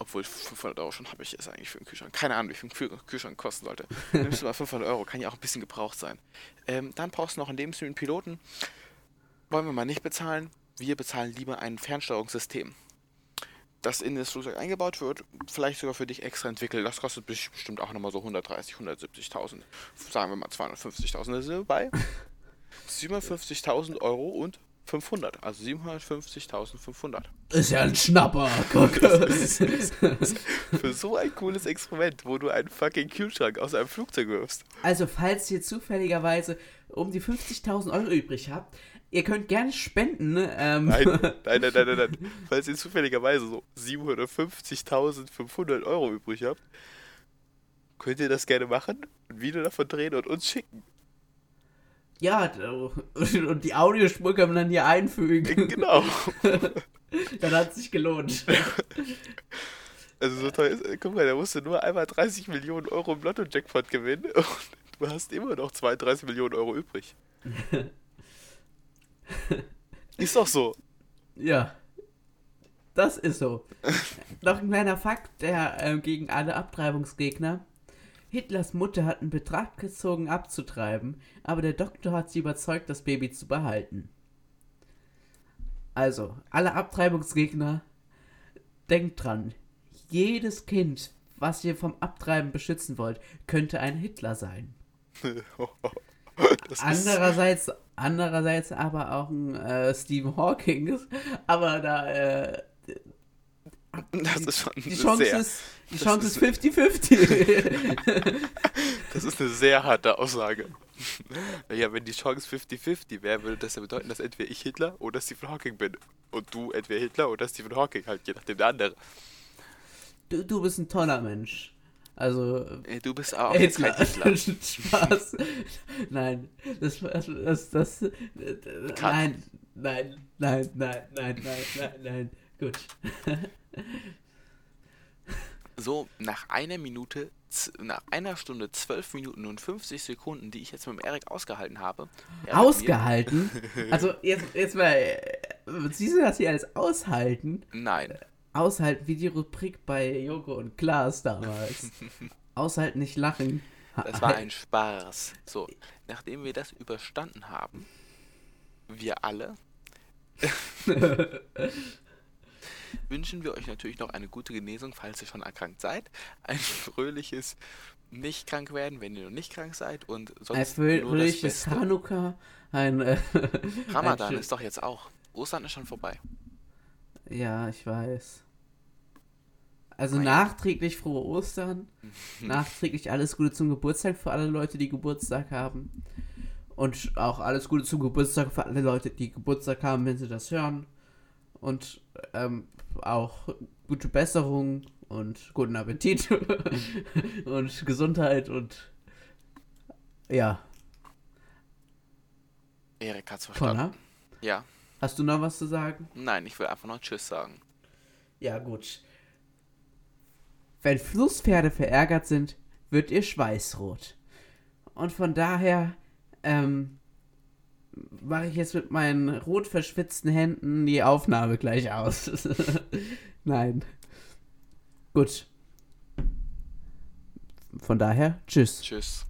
Speaker 2: Obwohl 500 Euro schon habe ich es eigentlich für einen Kühlschrank. Keine Ahnung, wie viel ein Kühlschrank kosten sollte. Nimmst du mal 500 Euro, kann ja auch ein bisschen gebraucht sein. Ähm, dann brauchst du noch einen Lebensmittelpiloten. Wollen wir mal nicht bezahlen. Wir bezahlen lieber ein Fernsteuerungssystem. Das in das Flugzeug eingebaut wird, vielleicht sogar für dich extra entwickelt. Das kostet bestimmt auch nochmal so 130, 170.000. Sagen wir mal 250.000. Da sind wir bei [LAUGHS] 57.000 Euro und 500. Also 750.500.
Speaker 1: Ist ja ein Schnapper. [LAUGHS]
Speaker 2: Für so ein cooles Experiment, wo du einen fucking Kühlschrank aus einem Flugzeug wirfst.
Speaker 1: Also, falls ihr zufälligerweise um die 50.000 Euro übrig habt, ihr könnt gerne spenden. ne? Ähm,
Speaker 2: Nein, [LAUGHS] nein, nein, nein, nein, nein. Falls ihr zufälligerweise so 750.500 Euro übrig habt, könnt ihr das gerne machen, ein Video davon drehen und uns schicken.
Speaker 1: ja, und die Audiospur können wir dann hier einfügen.
Speaker 2: Genau. [LAUGHS]
Speaker 1: Dann hat es sich gelohnt. [LAUGHS]
Speaker 2: Also so teuer ist, guck mal, da musst du nur einmal 30 Millionen Euro im Lotto-Jackpot gewinnen und du hast immer noch 32 Millionen Euro übrig. Ist doch so.
Speaker 1: Ja. Das ist so. Noch ein kleiner Fakt, der ähm, gegen alle Abtreibungsgegner. Hitlers Mutter hat einen Betrag gezogen abzutreiben, aber der Doktor hat sie überzeugt, das Baby zu behalten. Also, alle Abtreibungsgegner, denkt dran, jedes Kind, was ihr vom Abtreiben beschützen wollt, könnte ein Hitler sein. [LAUGHS]
Speaker 2: Das
Speaker 1: Andererseits, andererseits aber auch ein äh, Stephen Hawking, aber da äh,
Speaker 2: das ist schon
Speaker 1: die Chance
Speaker 2: sehr,
Speaker 1: ist die Chance
Speaker 2: ist-
Speaker 1: ist 50-50.
Speaker 2: das ist eine sehr harte Aussage. Ja, wenn die Chance 50-50 wäre, würde das ja bedeuten, dass entweder ich Hitler oder Stephen Hawking bin. Und du entweder Hitler oder Stephen Hawking, halt je nachdem der andere.
Speaker 1: du, du bist ein toller Mensch. Also
Speaker 2: Ey, Du bist auch jetzt
Speaker 1: Hitler.
Speaker 2: kein [LAUGHS] Hitler.
Speaker 1: Spaß. Nein, das das das, das nein, nein, nein, nein, nein, nein, nein, nein. Gut.
Speaker 2: So, nach einer Minute, nach einer Stunde, 12 Minuten und 50 Sekunden, die ich jetzt mit dem Erik ausgehalten habe.
Speaker 1: Ausgehalten? Also jetzt, jetzt mal, äh, siehst du das hier als aushalten?
Speaker 2: Nein.
Speaker 1: Aushalten wie die Rubrik bei Joko und Klaas damals. [LAUGHS] Aushalten, nicht lachen.
Speaker 2: Das war ein Spaß. So, nachdem wir das überstanden haben, wir alle, [LAUGHS] wünschen wir euch natürlich noch eine gute Genesung, falls ihr schon erkrankt seid. Ein fröhliches nicht krank werden, wenn ihr noch nicht krank seid und
Speaker 1: Ein
Speaker 2: sonst nur das
Speaker 1: fröhliches
Speaker 2: Beste.
Speaker 1: Hanukkah, ein, äh, [LAUGHS]
Speaker 2: Ramadan
Speaker 1: ein
Speaker 2: ist doch jetzt auch. Ostern ist schon vorbei.
Speaker 1: Ja, ich weiß. Also
Speaker 2: ja.
Speaker 1: nachträglich frohe Ostern, [LAUGHS] nachträglich alles Gute zum Geburtstag für alle Leute, die Geburtstag haben. Und auch alles Gute zum Geburtstag für alle Leute, die Geburtstag haben, wenn sie das hören. Und ähm, auch gute Besserung und guten Appetit [LAUGHS] und Gesundheit und ja,
Speaker 2: Erik hat's verstanden.
Speaker 1: Connor,
Speaker 2: Ja.
Speaker 1: Hast du noch was zu sagen?
Speaker 2: Nein, ich will einfach noch Tschüss sagen.
Speaker 1: Ja, gut. Wenn Flusspferde verärgert sind, wird ihr schweißrot. Und von daher, ähm, mache ich jetzt mit meinen rot verschwitzten Händen die Aufnahme gleich aus. [LAUGHS] Nein. Gut. Von daher, tschüss.
Speaker 2: Tschüss.